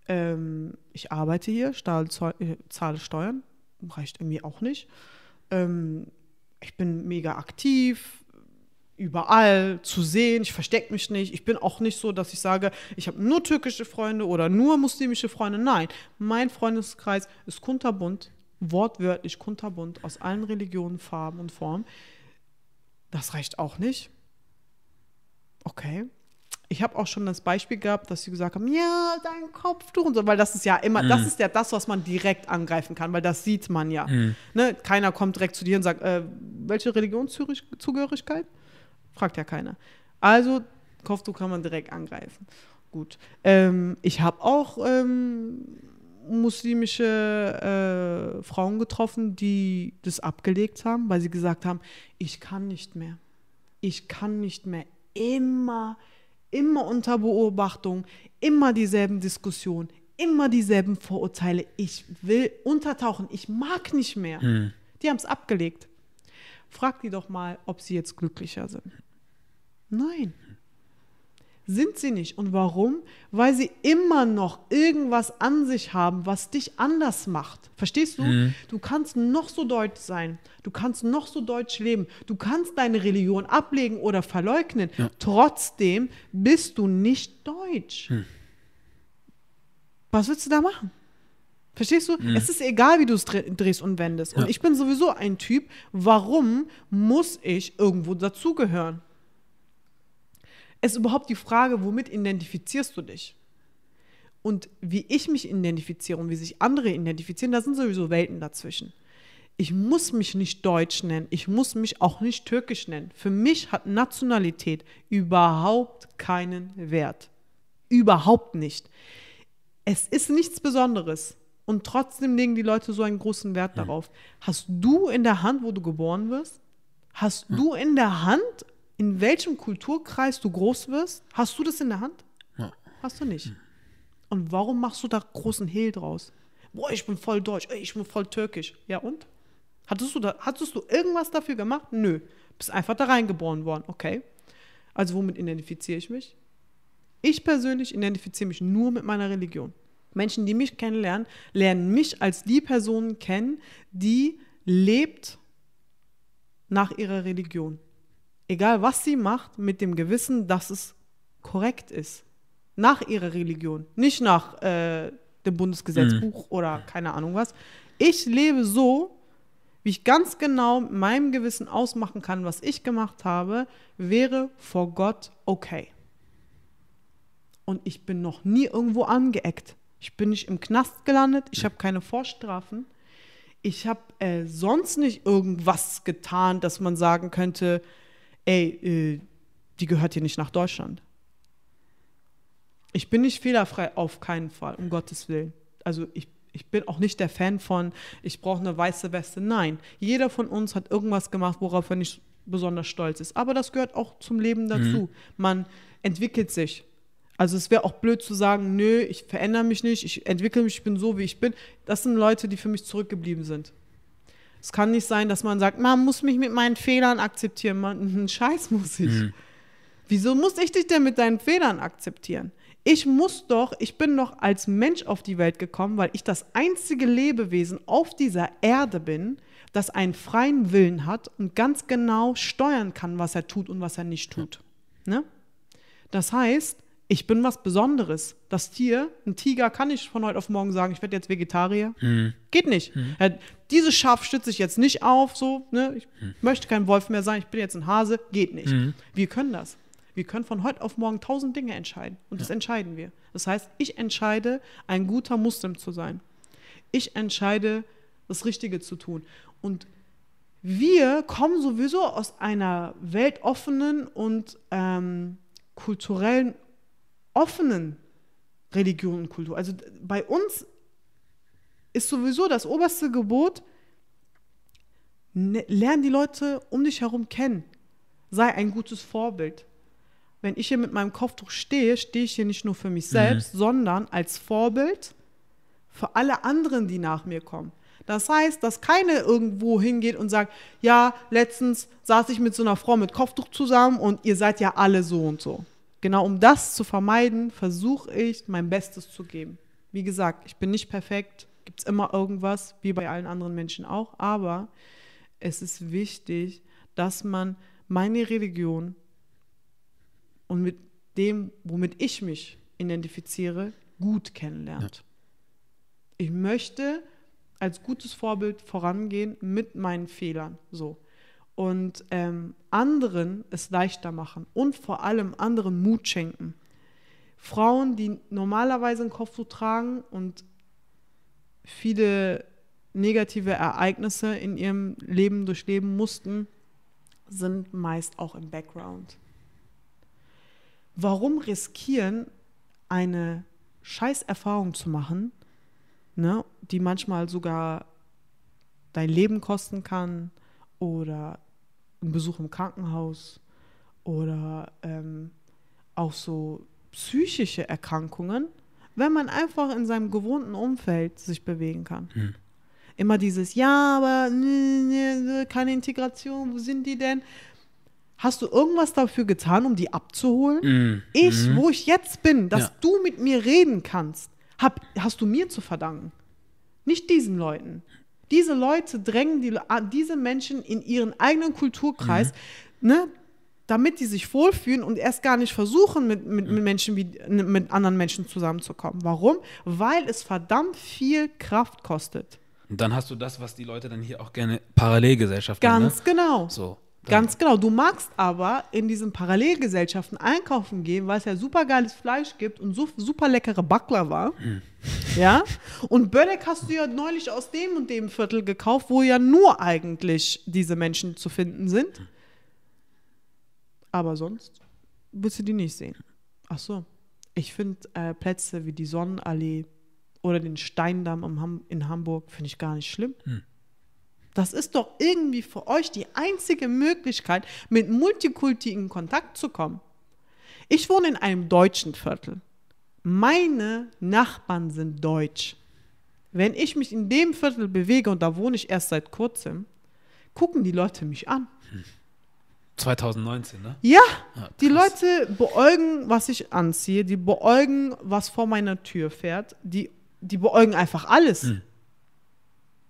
Ähm, ich arbeite hier, äh, zahle Steuern, reicht irgendwie auch nicht. Ähm, ich bin mega aktiv, überall zu sehen, ich verstecke mich nicht. Ich bin auch nicht so, dass ich sage, ich habe nur türkische Freunde oder nur muslimische Freunde. Nein, mein Freundeskreis ist kunterbunt, wortwörtlich kunterbunt, aus allen Religionen, Farben und Formen. Das reicht auch nicht. Okay ich habe auch schon das Beispiel gehabt, dass sie gesagt haben, ja, dein Kopftuch und so, weil das ist ja immer, mhm. das ist ja das, was man direkt angreifen kann, weil das sieht man ja. Mhm. Ne? Keiner kommt direkt zu dir und sagt, äh, welche Religionszugehörigkeit? Fragt ja keiner. Also, Kopftuch kann man direkt angreifen. Gut. Ähm, ich habe auch ähm, muslimische äh, Frauen getroffen, die das abgelegt haben, weil sie gesagt haben, ich kann nicht mehr. Ich kann nicht mehr immer immer unter Beobachtung, immer dieselben Diskussionen, immer dieselben Vorurteile. Ich will untertauchen, ich mag nicht mehr. Hm. Die haben es abgelegt. Frag die doch mal, ob sie jetzt glücklicher sind. Nein. Sind sie nicht. Und warum? Weil sie immer noch irgendwas an sich haben, was dich anders macht. Verstehst du? Mhm. Du kannst noch so deutsch sein. Du kannst noch so deutsch leben. Du kannst deine Religion ablegen oder verleugnen. Ja. Trotzdem bist du nicht deutsch. Mhm. Was willst du da machen? Verstehst du? Mhm. Es ist egal, wie du es drehst und wendest. Ja. Und ich bin sowieso ein Typ, warum muss ich irgendwo dazugehören? Es ist überhaupt die Frage, womit identifizierst du dich? Und wie ich mich identifiziere und wie sich andere identifizieren, da sind sowieso Welten dazwischen. Ich muss mich nicht Deutsch nennen, ich muss mich auch nicht Türkisch nennen. Für mich hat Nationalität überhaupt keinen Wert. Überhaupt nicht. Es ist nichts Besonderes. Und trotzdem legen die Leute so einen großen Wert darauf. Hast du in der Hand, wo du geboren wirst? Hast du in der Hand, in welchem Kulturkreis du groß wirst? Hast du das in der Hand? Ja. Hast du nicht. Und warum machst du da großen Hehl draus? Boah, ich bin voll deutsch, ich bin voll türkisch. Ja und? Hattest du, da, hattest du irgendwas dafür gemacht? Nö. Bist einfach da reingeboren worden. Okay. Also womit identifiziere ich mich? Ich persönlich identifiziere mich nur mit meiner Religion. Menschen, die mich kennenlernen, lernen mich als die Person kennen, die lebt nach ihrer Religion. Egal was sie macht, mit dem Gewissen, dass es korrekt ist. Nach ihrer Religion. Nicht nach äh, dem Bundesgesetzbuch oder keine Ahnung was. Ich lebe so, wie ich ganz genau meinem Gewissen ausmachen kann, was ich gemacht habe, wäre vor Gott okay. Und ich bin noch nie irgendwo angeeckt. Ich bin nicht im Knast gelandet, ich habe keine Vorstrafen. Ich habe äh, sonst nicht irgendwas getan, dass man sagen könnte, ey, äh, die gehört hier nicht nach Deutschland. Ich bin nicht fehlerfrei, auf keinen Fall, um Gottes Willen. Also ich, ich bin auch nicht der Fan von, ich brauche eine weiße Weste. Nein, jeder von uns hat irgendwas gemacht, worauf er nicht besonders stolz ist. Aber das gehört auch zum Leben dazu. Man entwickelt sich. Also es wäre auch blöd zu sagen, nö, ich verändere mich nicht, ich entwickle mich, ich bin so, wie ich bin. Das sind Leute, die für mich zurückgeblieben sind. Es kann nicht sein, dass man sagt, man muss mich mit meinen Fehlern akzeptieren. Man, einen Scheiß muss ich. Wieso muss ich dich denn mit deinen Fehlern akzeptieren? Ich muss doch, ich bin doch als Mensch auf die Welt gekommen, weil ich das einzige Lebewesen auf dieser Erde bin, das einen freien Willen hat und ganz genau steuern kann, was er tut und was er nicht tut. Ne? Das heißt, ich bin was Besonderes. Das Tier, ein Tiger, kann ich von heute auf morgen sagen, ich werde jetzt Vegetarier. Geht nicht. Ja, dieses Schaf stütze ich jetzt nicht auf, so, ne? Ich möchte kein Wolf mehr sein, ich bin jetzt ein Hase. Geht nicht. Wir können das. Wir können von heute auf morgen tausend Dinge entscheiden. Und das entscheiden wir. Das heißt, ich entscheide, ein guter Muslim zu sein. Ich entscheide, das Richtige zu tun. Und wir kommen sowieso aus einer weltoffenen und ähm, kulturellen offenen Religion und Kultur. Also bei uns ist sowieso das oberste Gebot, ne, lern die Leute um dich herum kennen. Sei ein gutes Vorbild. Wenn ich hier mit meinem Kopftuch stehe, stehe ich hier nicht nur für mich selbst, sondern als Vorbild für alle anderen, die nach mir kommen. Das heißt, dass keiner irgendwo hingeht und sagt, ja, letztens saß ich mit so einer Frau mit Kopftuch zusammen und ihr seid ja alle so und so. Genau um das zu vermeiden, versuche ich mein Bestes zu geben. Wie gesagt, ich bin nicht perfekt, gibt es immer irgendwas, wie bei allen anderen Menschen auch, aber es ist wichtig, dass man meine Religion und mit dem, womit ich mich identifiziere, gut kennenlernt. Ich möchte als gutes Vorbild vorangehen mit meinen Fehlern. So. Und ähm, anderen es leichter machen und vor allem anderen Mut schenken. Frauen, die normalerweise ein Kopftuch tragen und viele negative Ereignisse in ihrem Leben durchleben mussten, sind meist auch im Background. Warum riskieren, eine Scheißerfahrung zu machen, ne, die manchmal sogar dein Leben kosten kann oder ein Besuch im Krankenhaus oder ähm, auch so psychische Erkrankungen, wenn man einfach in seinem gewohnten Umfeld sich bewegen kann. Immer dieses, ja, aber keine Integration, wo sind die denn? Hast du irgendwas dafür getan, um die abzuholen? Mhm. Ich, wo ich jetzt bin, dass Ja. du mit mir reden kannst, hab, hast du mir zu verdanken. Nicht diesen Leuten. Diese Leute drängen die, ah, diese Menschen in ihren eigenen Kulturkreis, ne, damit die sich wohlfühlen und erst gar nicht versuchen, mit, mit, mit Menschen wie mit anderen Menschen zusammenzukommen. Warum? Weil es verdammt viel Kraft kostet. Und dann hast du das, was die Leute dann hier auch gerne Parallelgesellschaft Ganz nennen. genau. Ne? So. Ganz genau. Du magst aber in diesen Parallelgesellschaften einkaufen gehen, weil es ja super geiles Fleisch gibt und so super leckere Baklava. Ja? Und Börek hast du ja neulich aus dem und dem Viertel gekauft, wo ja nur eigentlich diese Menschen zu finden sind. Aber sonst willst du die nicht sehen. Ach so. Ich finde äh, Plätze wie die Sonnenallee oder den Steindamm am Ham in Hamburg finde ich gar nicht schlimm. Das ist doch irgendwie für euch die einzige Möglichkeit, mit Multikulti in Kontakt zu kommen. Ich wohne in einem deutschen Viertel. Meine Nachbarn sind deutsch. Wenn ich mich in dem Viertel bewege, und da wohne ich erst seit kurzem, gucken die Leute mich an. 2019, ne? Ja, Ja, die. Leute beäugen, was ich anziehe, die beäugen, was vor meiner Tür fährt, die, die beäugen einfach alles. Hm.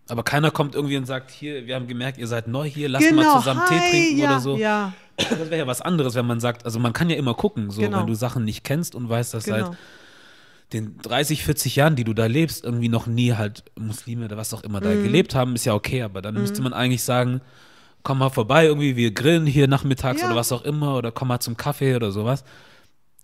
Aber keiner kommt irgendwie und sagt, hier, wir haben gemerkt, ihr seid neu hier, lasst Genau, mal zusammen hi, Tee trinken ja, oder so. Ja, Das wäre ja was anderes, wenn man sagt, also man kann ja immer gucken, so Genau. wenn du Sachen nicht kennst und weißt, dass genau. seit den 30, 40 Jahren, die du da lebst, irgendwie noch nie halt Muslime oder was auch immer da Mhm. gelebt haben, ist ja okay, aber dann müsste man eigentlich sagen, komm mal vorbei, irgendwie, wir grillen hier nachmittags Ja. oder was auch immer oder komm mal zum Kaffee oder sowas.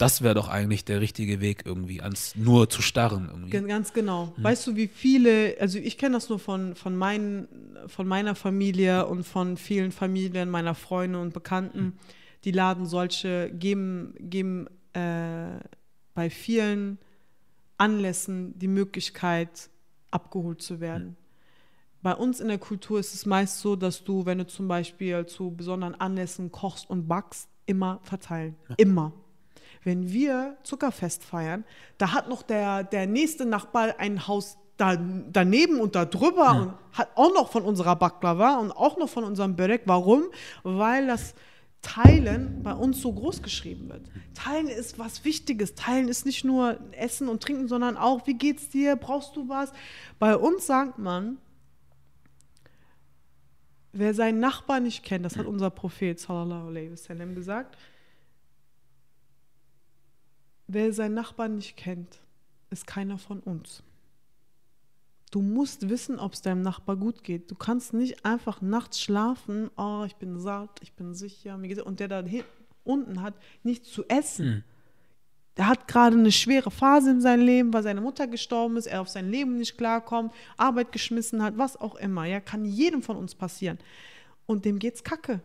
Das wäre doch eigentlich der richtige Weg irgendwie, ans nur zu starren irgendwie. Gen- Ganz genau. Weißt du, wie viele, also ich kenne das nur von, von, meinen, von meiner Familie und von vielen Familien meiner Freunde und Bekannten, die laden solche, geben, geben äh, bei vielen Anlässen die Möglichkeit, abgeholt zu werden. Bei uns in der Kultur ist es meist so, dass du, wenn du zum Beispiel zu besonderen Anlässen kochst und backst, immer verteilen. Immer. Wenn wir Zuckerfest feiern, da hat noch der, der nächste Nachbar ein Haus da, daneben und da drüber und hat auch noch von unserer Baklava und auch noch von unserem Börek. Warum? Weil das Teilen bei uns so groß geschrieben wird. Teilen ist was Wichtiges. Teilen ist nicht nur Essen und Trinken, sondern auch, wie geht's dir? Brauchst du was? Bei uns sagt man, wer seinen Nachbar nicht kennt, das hat unser Prophet sallallahu alaihi wasallam gesagt, wer seinen Nachbarn nicht kennt, ist keiner von uns. Du musst wissen, ob es deinem Nachbar gut geht. Du kannst nicht einfach nachts schlafen, oh, ich bin satt, ich bin sicher, mir geht's, und der da unten hat nichts zu essen. Der hat gerade eine schwere Phase in seinem Leben, weil seine Mutter gestorben ist, er auf sein Leben nicht klarkommt, Arbeit geschmissen hat, was auch immer. Ja, kann jedem von uns passieren. Und dem geht's kacke.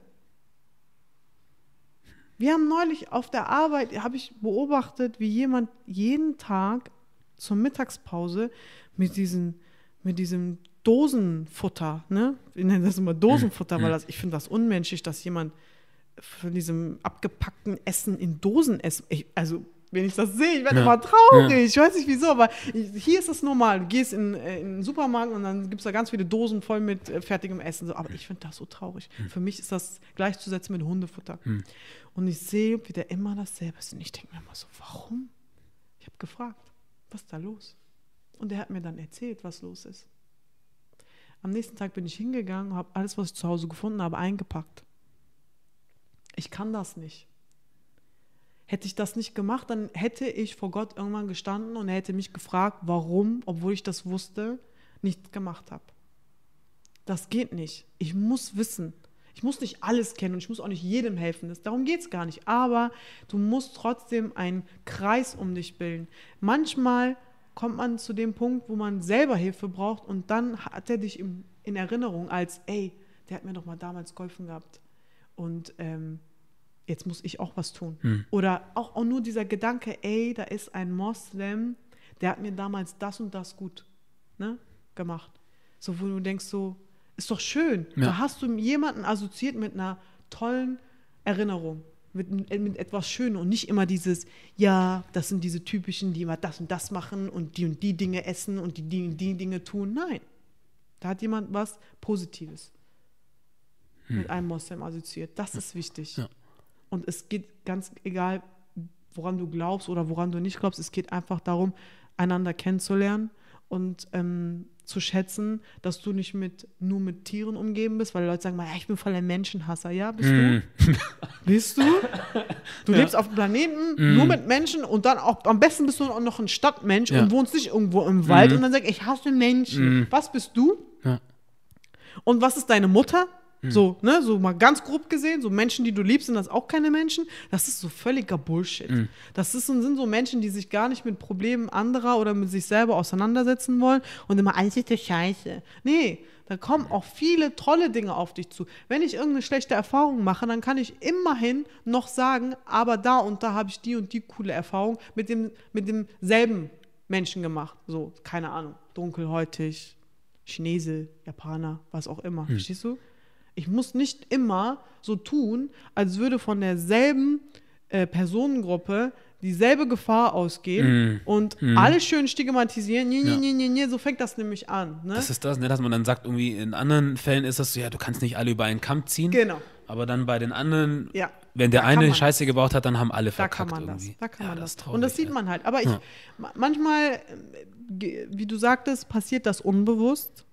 Wir haben neulich auf der Arbeit, habe ich beobachtet, wie jemand jeden Tag zur Mittagspause mit, diesen, mit diesem Dosenfutter, ne? Wir nennen das immer Dosenfutter, weil das, ich finde das unmenschlich, dass jemand von diesem abgepackten Essen in Dosen essen. Ich, also, wenn ich das sehe, ich werde Ja. immer traurig. Ich weiß nicht wieso, aber hier ist es normal. Du gehst in, äh, in den Supermarkt und dann gibt es da ganz viele Dosen voll mit äh, fertigem Essen. So. Aber ich finde das so traurig. Für mich ist das gleichzusetzen mit Hundefutter. Und ich sehe wieder immer dasselbe. Und ich denke mir immer so, warum? Ich habe gefragt, was ist da los? Und er hat mir dann erzählt, was los ist. Am nächsten Tag bin ich hingegangen, habe alles, was ich zu Hause gefunden habe, eingepackt. Ich kann das nicht. Hätte ich das nicht gemacht, dann hätte ich vor Gott irgendwann gestanden und er hätte mich gefragt, warum, obwohl ich das wusste, nichts gemacht habe. Das geht nicht. Ich muss wissen. Ich muss nicht alles kennen und ich muss auch nicht jedem helfen. Darum geht es gar nicht. Aber du musst trotzdem einen Kreis um dich bilden. Manchmal kommt man zu dem Punkt, wo man selber Hilfe braucht und dann hat er dich in Erinnerung als, ey, der hat mir doch mal damals geholfen gehabt. Und ähm, jetzt muss ich auch was tun. Oder auch, auch nur dieser Gedanke, ey, da ist ein Moslem, der hat mir damals das und das gut ne, gemacht. So, wo du denkst, so, ist doch schön. Ja. Da hast du jemanden assoziiert mit einer tollen Erinnerung, mit, mit etwas Schönem und nicht immer dieses, ja, das sind diese typischen, die immer das und das machen und die und die Dinge essen und die, die und die Dinge tun. Nein. Da hat jemand was Positives mit einem Moslem assoziiert. Das ist wichtig. Ja. Und es geht ganz egal, woran du glaubst oder woran du nicht glaubst, es geht einfach darum, einander kennenzulernen und ähm, zu schätzen, dass du nicht mit, nur mit Tieren umgeben bist, weil Leute sagen mal, ja, ich bin voll ein Menschenhasser. Ja, bist Mhm. du? bist du? Du lebst auf dem Planeten nur mit Menschen und dann auch, am besten bist du auch noch ein Stadtmensch Ja. und wohnst nicht irgendwo im Wald und dann sagst, ich hasse Menschen. Was bist du? Ja. Und was ist deine Mutter? So, ne, so mal ganz grob gesehen, so Menschen, die du liebst, sind das auch keine Menschen. Das ist so völliger Bullshit. Das ist, sind so Menschen, die sich gar nicht mit Problemen anderer oder mit sich selber auseinandersetzen wollen und immer alles ist der Scheiße. Nee, da kommen auch viele tolle Dinge auf dich zu. Wenn ich irgendeine schlechte Erfahrung mache, dann kann ich immerhin noch sagen, aber da und da habe ich die und die coole Erfahrung mit, dem, mit demselben Menschen gemacht. So, keine Ahnung, dunkelhäutig, Chinese, Japaner, was auch immer. Verstehst du? Ich muss nicht immer so tun, als würde von derselben äh, Personengruppe dieselbe Gefahr ausgehen und alle schön stigmatisieren. Ja. nee, nee, nee, so fängt das nämlich an. Ne? Das ist das, ne, dass man dann sagt, irgendwie in anderen Fällen ist das so, ja, du kannst nicht alle über einen Kamm ziehen. Genau. Aber dann bei den anderen, Ja, wenn der da eine Scheiße gebaut hat, dann haben alle Da verkackt kann man das. irgendwie. Da kann ja, man das. das. ist Und das traurig, sieht man halt. Aber ich, Ja. ma- manchmal, äh, ge- wie du sagtest, passiert das unbewusst.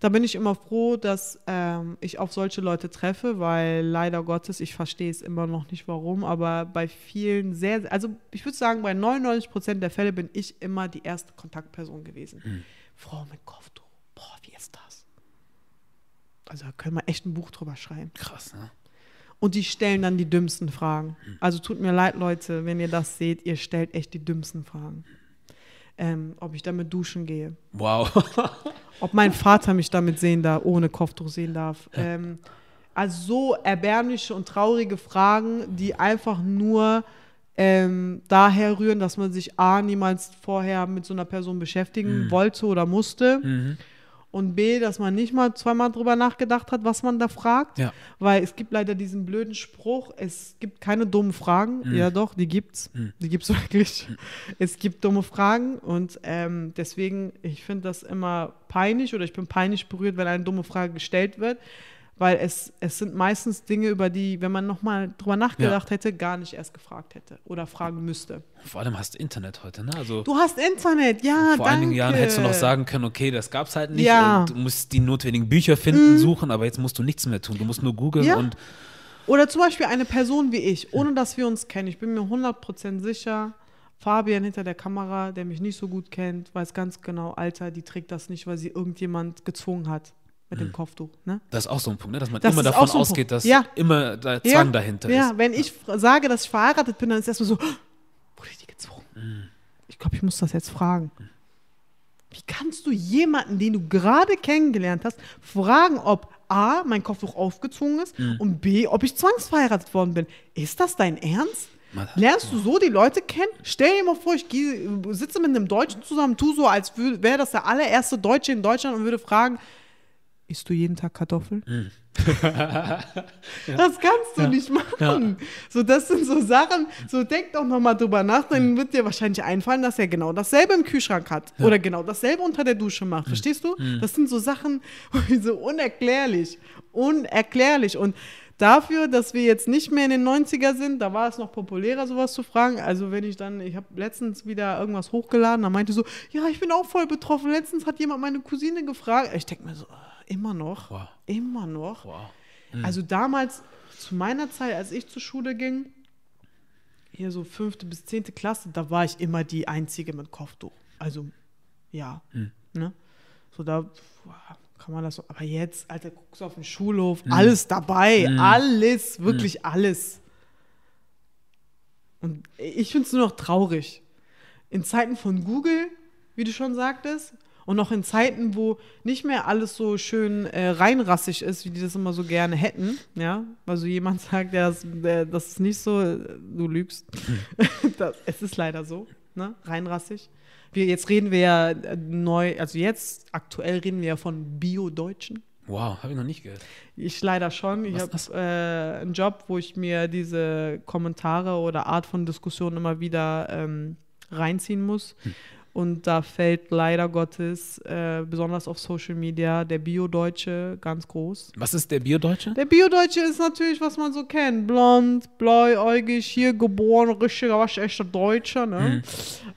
Da bin ich immer froh, dass ähm, ich auf solche Leute treffe, weil leider Gottes, ich verstehe es immer noch nicht warum, aber bei vielen sehr, also ich würde sagen, bei 99 Prozent der Fälle bin ich immer die erste Kontaktperson gewesen. Hm. Frau mit Kopftuch, boah, wie ist das? Also da können wir echt ein Buch drüber schreiben. Krass, ne? Und die stellen dann die dümmsten Fragen. Also tut mir leid, Leute, wenn ihr das seht, ihr stellt echt die dümmsten Fragen. Ähm, ob ich damit duschen gehe, Wow. ob mein Vater mich damit sehen darf, ohne Kopftuch sehen darf. Ähm, also so erbärmliche und traurige Fragen, die einfach nur ähm, daher rühren, dass man sich A, niemals vorher mit so einer Person beschäftigen wollte oder musste. Mhm. Und B, dass man nicht mal zweimal drüber nachgedacht hat, was man da fragt. Ja. Weil es gibt leider diesen blöden Spruch, es gibt keine dummen Fragen. Mhm. Ja doch, die gibt's. Die gibt's wirklich. Es gibt dumme Fragen und ähm, deswegen, ich finde das immer peinlich oder ich bin peinlich berührt, wenn eine dumme Frage gestellt wird. Weil es, es sind meistens Dinge, über die, wenn man nochmal drüber nachgedacht hätte, gar nicht erst gefragt hätte oder fragen müsste. Vor allem hast du Internet heute, ne? Also Du hast Internet, ja, vor danke. einigen Jahren hättest du noch sagen können, okay, das gab's halt nicht. Ja. Mhm. Und du musst die notwendigen Bücher finden, suchen, aber jetzt musst du nichts mehr tun. Du musst nur googeln Ja. und Oder zum Beispiel eine Person wie ich, ohne dass wir uns kennen. Ich bin mir 100% sicher, Fabian hinter der Kamera, der mich nicht so gut kennt, weiß ganz genau, Alter, die trägt das nicht, weil sie irgendjemand gezwungen hat mit dem Kopftuch. Ne? das ist auch so ein Punkt, ne? dass man Das immer davon so ausgeht, Punkt. dass Ja. immer der Zwang dahinter ja, ist. wenn ich sage, dass ich verheiratet bin, dann ist erstmal so, wurde ich die gezwungen? Mhm. Ich glaube, ich muss das jetzt fragen. Wie kannst du jemanden, den du gerade kennengelernt hast, fragen, ob A, mein Kopftuch aufgezwungen ist Mhm. und B, ob ich zwangsverheiratet worden bin? Ist das dein Ernst? Lernst du so die Leute kennen? Stell dir mal vor, ich gehe, sitze mit einem Deutschen zusammen, tu so, als wäre das der allererste Deutsche in Deutschland und würde fragen, isst du jeden Tag Kartoffeln? Mhm. Das kannst du nicht machen. So, das sind so Sachen, so denk doch nochmal drüber nach, dann wird dir wahrscheinlich einfallen, dass er genau dasselbe im Kühlschrank hat oder genau dasselbe unter der Dusche macht. Mhm. Verstehst du? Das sind so Sachen, so unerklärlich. Unerklärlich. Und dafür, dass wir jetzt nicht mehr in den 90er sind, da war es noch populärer, sowas zu fragen. Also wenn ich dann, ich habe letztens wieder irgendwas hochgeladen, da meinte so, ja, ich bin auch voll betroffen. Letztens hat jemand meine Cousine gefragt. Ich denke mir so, äh, immer noch, Wow. immer noch. Wow. Also damals, zu meiner Zeit, als ich zur Schule ging, hier so fünfte bis zehnte Klasse, da war ich immer die Einzige mit Kopftuch. Also, ja. Ne? So, da boah, kann man das so. Aber jetzt, Alter, guckst du auf den Schulhof, alles dabei, alles, wirklich alles. Und ich finde es nur noch traurig. In Zeiten von Google, wie du schon sagtest, und noch in Zeiten, wo nicht mehr alles so schön äh, reinrassig ist, wie die das immer so gerne hätten, ja, weil so jemand sagt, ja, das, äh, das ist nicht so, äh, du lügst. das, es ist leider so, ne, reinrassig. Wir, jetzt reden wir ja äh, neu, also jetzt aktuell reden wir ja von Bio-Deutschen. Wow, habe ich noch nicht gehört. Ich leider schon. Ich habe äh, einen Job, wo ich mir diese Kommentare oder Art von Diskussionen immer wieder ähm, reinziehen muss. Hm. Und da fällt leider Gottes, äh, besonders auf Social Media, der Bio-Deutsche ganz groß. Was ist der Biodeutsche? Der Bio-Deutsche ist natürlich, was man so kennt. Blond, bläuäugig, hier geboren, richtiger, waschechter Deutscher. Ne? Mhm.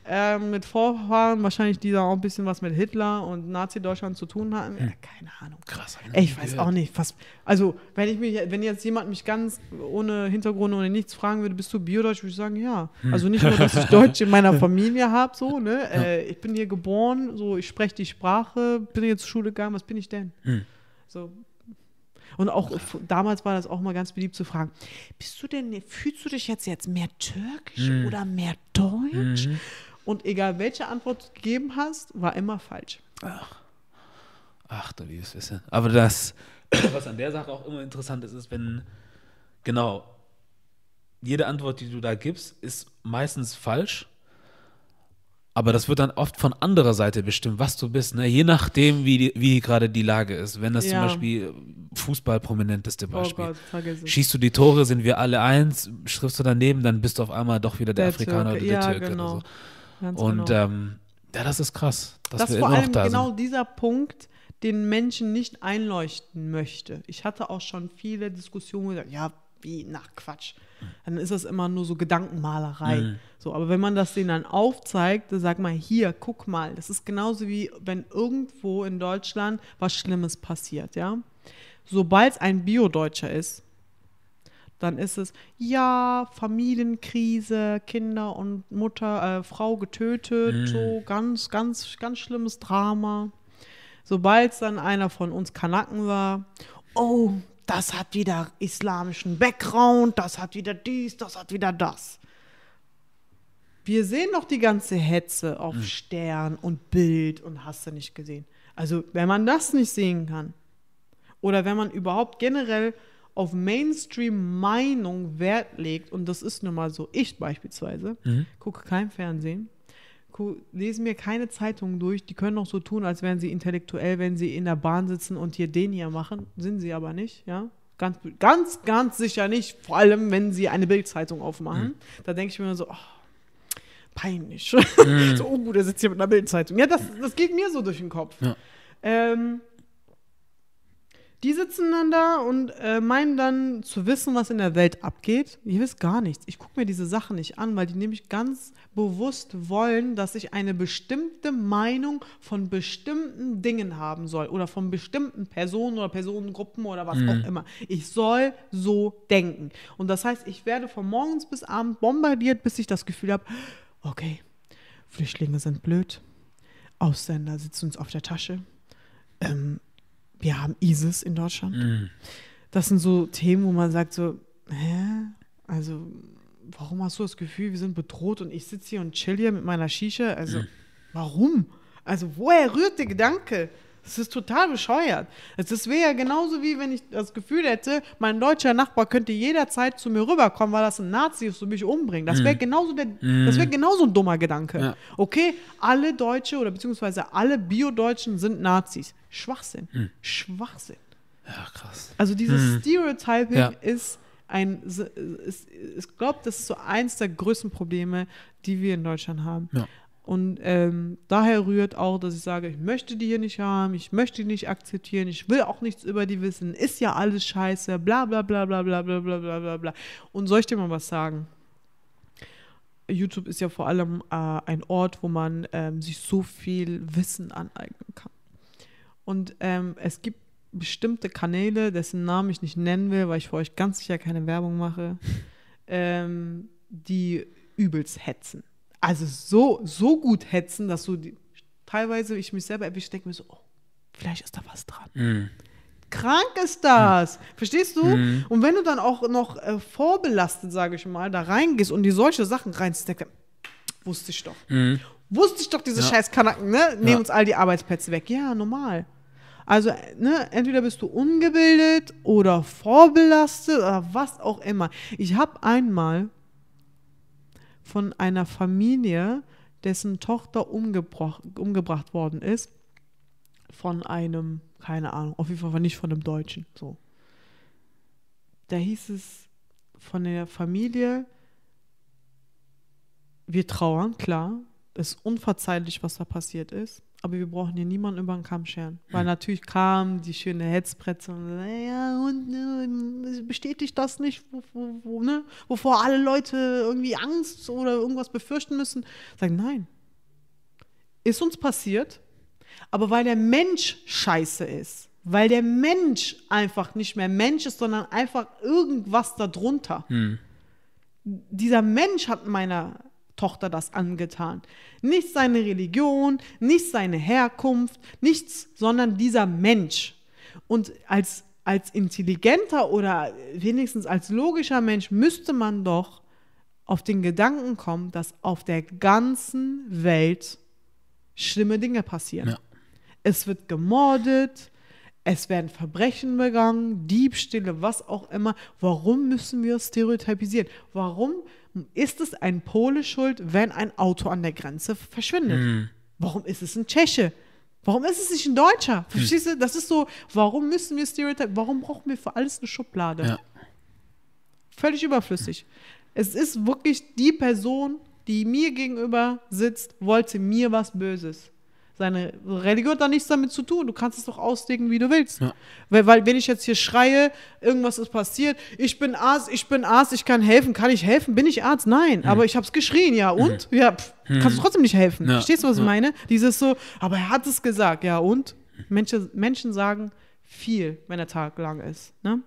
Ähm, mit Vorfahren, wahrscheinlich die da auch ein bisschen was mit Hitler und Nazi-Deutschland zu tun hatten. Ja, keine Ahnung. Krass. noch Ey, ich weiß auch nicht. Was, also, wenn ich mich, wenn jetzt jemand mich ganz ohne Hintergrund, ohne nichts fragen würde, bist du Biodeutsch, würde ich sagen, ja. Hm. Also nicht nur, dass ich Deutsch in meiner Familie habe, so, ne? Äh, ich bin hier geboren, so, ich spreche die Sprache, bin jetzt zur Schule gegangen, was bin ich denn? Hm. So. Und auch damals war das auch mal ganz beliebt zu fragen, bist du denn, fühlst du dich jetzt, jetzt mehr türkisch Mhm. oder mehr deutsch? Und egal welche Antwort du gegeben hast, war immer falsch. Ach, du liebes Wissen. Aber das, was an der Sache auch immer interessant ist, ist, wenn, genau, jede Antwort, die du da gibst, ist meistens falsch. Aber das wird dann oft von anderer Seite bestimmt, was du bist, ne? je nachdem, wie, die, wie gerade die Lage ist. Wenn das zum Ja. Beispiel Fußball prominenteste Oh Beispiel. Gott, vergiss es. Schießt du die Tore, sind wir alle eins, triffst du daneben, dann bist du auf einmal doch wieder der, Der Afrikaner Türke, oder der ja, Türke genau. oder so. Und genau. ähm, ja, das ist krass, dass das wir ist vor allem da genau sind. dieser Punkt, den Menschen nicht einleuchten möchte. Ich hatte auch schon viele Diskussionen gesagt, ja, wie, na Quatsch. Dann ist das immer nur so Gedankenmalerei. Mhm. So, aber wenn man das denen dann aufzeigt, dann sag mal, hier, guck mal, das ist genauso wie wenn irgendwo in Deutschland was Schlimmes passiert, ja. Sobald es ein Bio-Deutscher ist, dann ist es, ja, Familienkrise, Kinder und Mutter, äh, Frau getötet, so ganz, ganz, ganz schlimmes Drama. Sobald es dann einer von uns Kanaken war, oh, das hat wieder islamischen Background, das hat wieder dies, das hat wieder das. Wir sehen doch die ganze Hetze auf Stern und Bild und hast du nicht gesehen. Also, wenn man das nicht sehen kann, oder wenn man überhaupt generell auf Mainstream-Meinung Wert legt, und das ist nun mal so, ich beispielsweise, gucke kein Fernsehen, gu- lese mir keine Zeitungen durch, die können auch so tun, als wären sie intellektuell, wenn sie in der Bahn sitzen und hier den hier machen, sind sie aber nicht, ja. Ganz, ganz, ganz sicher nicht, vor allem, wenn sie eine Bildzeitung aufmachen. Da denke ich mir so, oh, peinlich. so, oh, der sitzt hier mit einer Bildzeitung. Ja, das, das geht mir so durch den Kopf. Ja. Ähm, die sitzen dann da und äh, meinen dann zu wissen, was in der Welt abgeht. Ihr wisst gar nichts. Ich gucke mir diese Sachen nicht an, weil die nämlich ganz bewusst wollen, dass ich eine bestimmte Meinung von bestimmten Dingen haben soll oder von bestimmten Personen oder Personengruppen oder was auch immer. Ich soll so denken. Und das heißt, ich werde von morgens bis abends bombardiert, bis ich das Gefühl habe, okay, Flüchtlinge sind blöd, Ausländer sitzen uns auf der Tasche. Ähm, wir haben ISIS in Deutschland. Mhm. Das sind so Themen, wo man sagt so, hä? Also, warum hast du das Gefühl, wir sind bedroht und ich sitze hier und chill hier mit meiner Shisha? Also, warum? Also, woher rührt der Gedanke? Das ist total bescheuert. Das wäre ja genauso wie wenn ich das Gefühl hätte, mein deutscher Nachbar könnte jederzeit zu mir rüberkommen, weil das ein Nazi ist und mich umbringen. Das wäre genauso der, das wäre genauso ein dummer Gedanke. Ja. Okay, alle Deutsche oder beziehungsweise alle Bio-Deutschen sind Nazis. Schwachsinn. Schwachsinn. Ja, krass. Also dieses Stereotyping Ja. ist ein, ist, ich glaube, das ist so eins der größten Probleme, die wir in Deutschland haben. Ja. Und ähm, daher rührt auch, dass ich sage, ich möchte die hier nicht haben, ich möchte die nicht akzeptieren, ich will auch nichts über die wissen, ist ja alles scheiße, bla bla bla bla bla bla bla bla bla bla. Und soll ich dir mal was sagen? YouTube ist ja vor allem äh, ein Ort, wo man ähm, sich so viel Wissen aneignen kann. Und ähm, es gibt bestimmte Kanäle, dessen Namen ich nicht nennen will, weil ich für euch ganz sicher keine Werbung mache, ähm, die übelst hetzen. Also so, so gut hetzen, dass du die, teilweise ich mich selber erwische, denke mir so, oh, vielleicht ist da was dran. Mhm. Krank ist das. Verstehst du? Und wenn du dann auch noch äh, vorbelastet, sage ich mal, da reingehst und dir solche Sachen reinziehst, du, wusste ich doch. Mhm. Wusste ich doch, diese Ja. scheiß Kanaken, ne? Nehmen Ja. uns all die Arbeitsplätze weg. Ja, normal. Also, äh, ne, entweder bist du ungebildet oder vorbelastet oder was auch immer. Ich habe einmal von einer Familie, dessen Tochter umgebracht, umgebracht worden ist, von einem, keine Ahnung, auf jeden Fall nicht von einem Deutschen, so. Da hieß es von der Familie, wir trauern, klar, es ist unverzeihlich, was da passiert ist, aber wir brauchen hier niemanden über den Kamm scheren. Weil natürlich kam die schöne Hetzpretze und ja, und äh, bestätigt das nicht, wo, wo, wo, ne? wovor alle Leute irgendwie Angst oder irgendwas befürchten müssen. Sagen, nein. Ist uns passiert, aber weil der Mensch scheiße ist, weil der Mensch einfach nicht mehr Mensch ist, sondern einfach irgendwas darunter. Dieser Mensch hat meiner Tochter das angetan. Nicht seine Religion, nicht seine Herkunft, nichts, sondern dieser Mensch. Und als als intelligenter oder wenigstens als logischer Mensch müsste man doch auf den Gedanken kommen, dass auf der ganzen Welt schlimme Dinge passieren. Ja. Es wird gemordet, es werden Verbrechen begangen, Diebstähle, was auch immer. Warum müssen wir stereotypisieren? Warum ist es ein Pole schuld, wenn ein Auto an der Grenze verschwindet? Mhm. Warum ist es ein Tscheche? Warum ist es nicht ein Deutscher? Verstehst du? Das ist so, warum müssen wir Stereotypen, warum brauchen wir für alles eine Schublade? Ja. Völlig überflüssig. Es ist wirklich die Person, die mir gegenüber sitzt, wollte mir was Böses. Seine Religion hat da nichts damit zu tun. Du kannst es doch auslegen, wie du willst. Ja. Weil, weil, wenn ich jetzt hier schreie, irgendwas ist passiert, ich bin Arzt, ich bin Arzt, ich kann helfen, kann ich helfen? Bin ich Arzt? Nein. Aber ich habe es geschrien, ja. Und? Ja, pff, kannst du trotzdem nicht helfen. Ja. Verstehst du, was ich meine? Dieses so, aber er hat es gesagt, ja. Und? Menschen, Menschen sagen viel, wenn der Tag lang ist. Ne?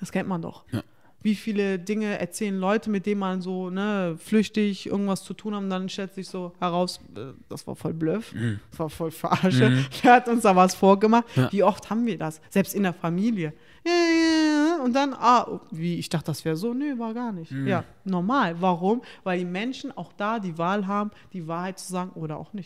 Das kennt man doch. Ja. Wie viele Dinge erzählen Leute, mit denen man so ne, flüchtig irgendwas zu tun haben, dann stellt sich so heraus, äh, das war voll Bluff, das war voll Verarsche, der hat uns da was vorgemacht. Mhm. Ja. Wie oft haben wir das? Selbst in der Familie. Und dann, ah, oh, wie, ich dachte, das wäre so. Nö, war gar nicht. Mhm. Ja, normal. Warum? Weil die Menschen auch da die Wahl haben, die Wahrheit zu sagen oder auch nicht.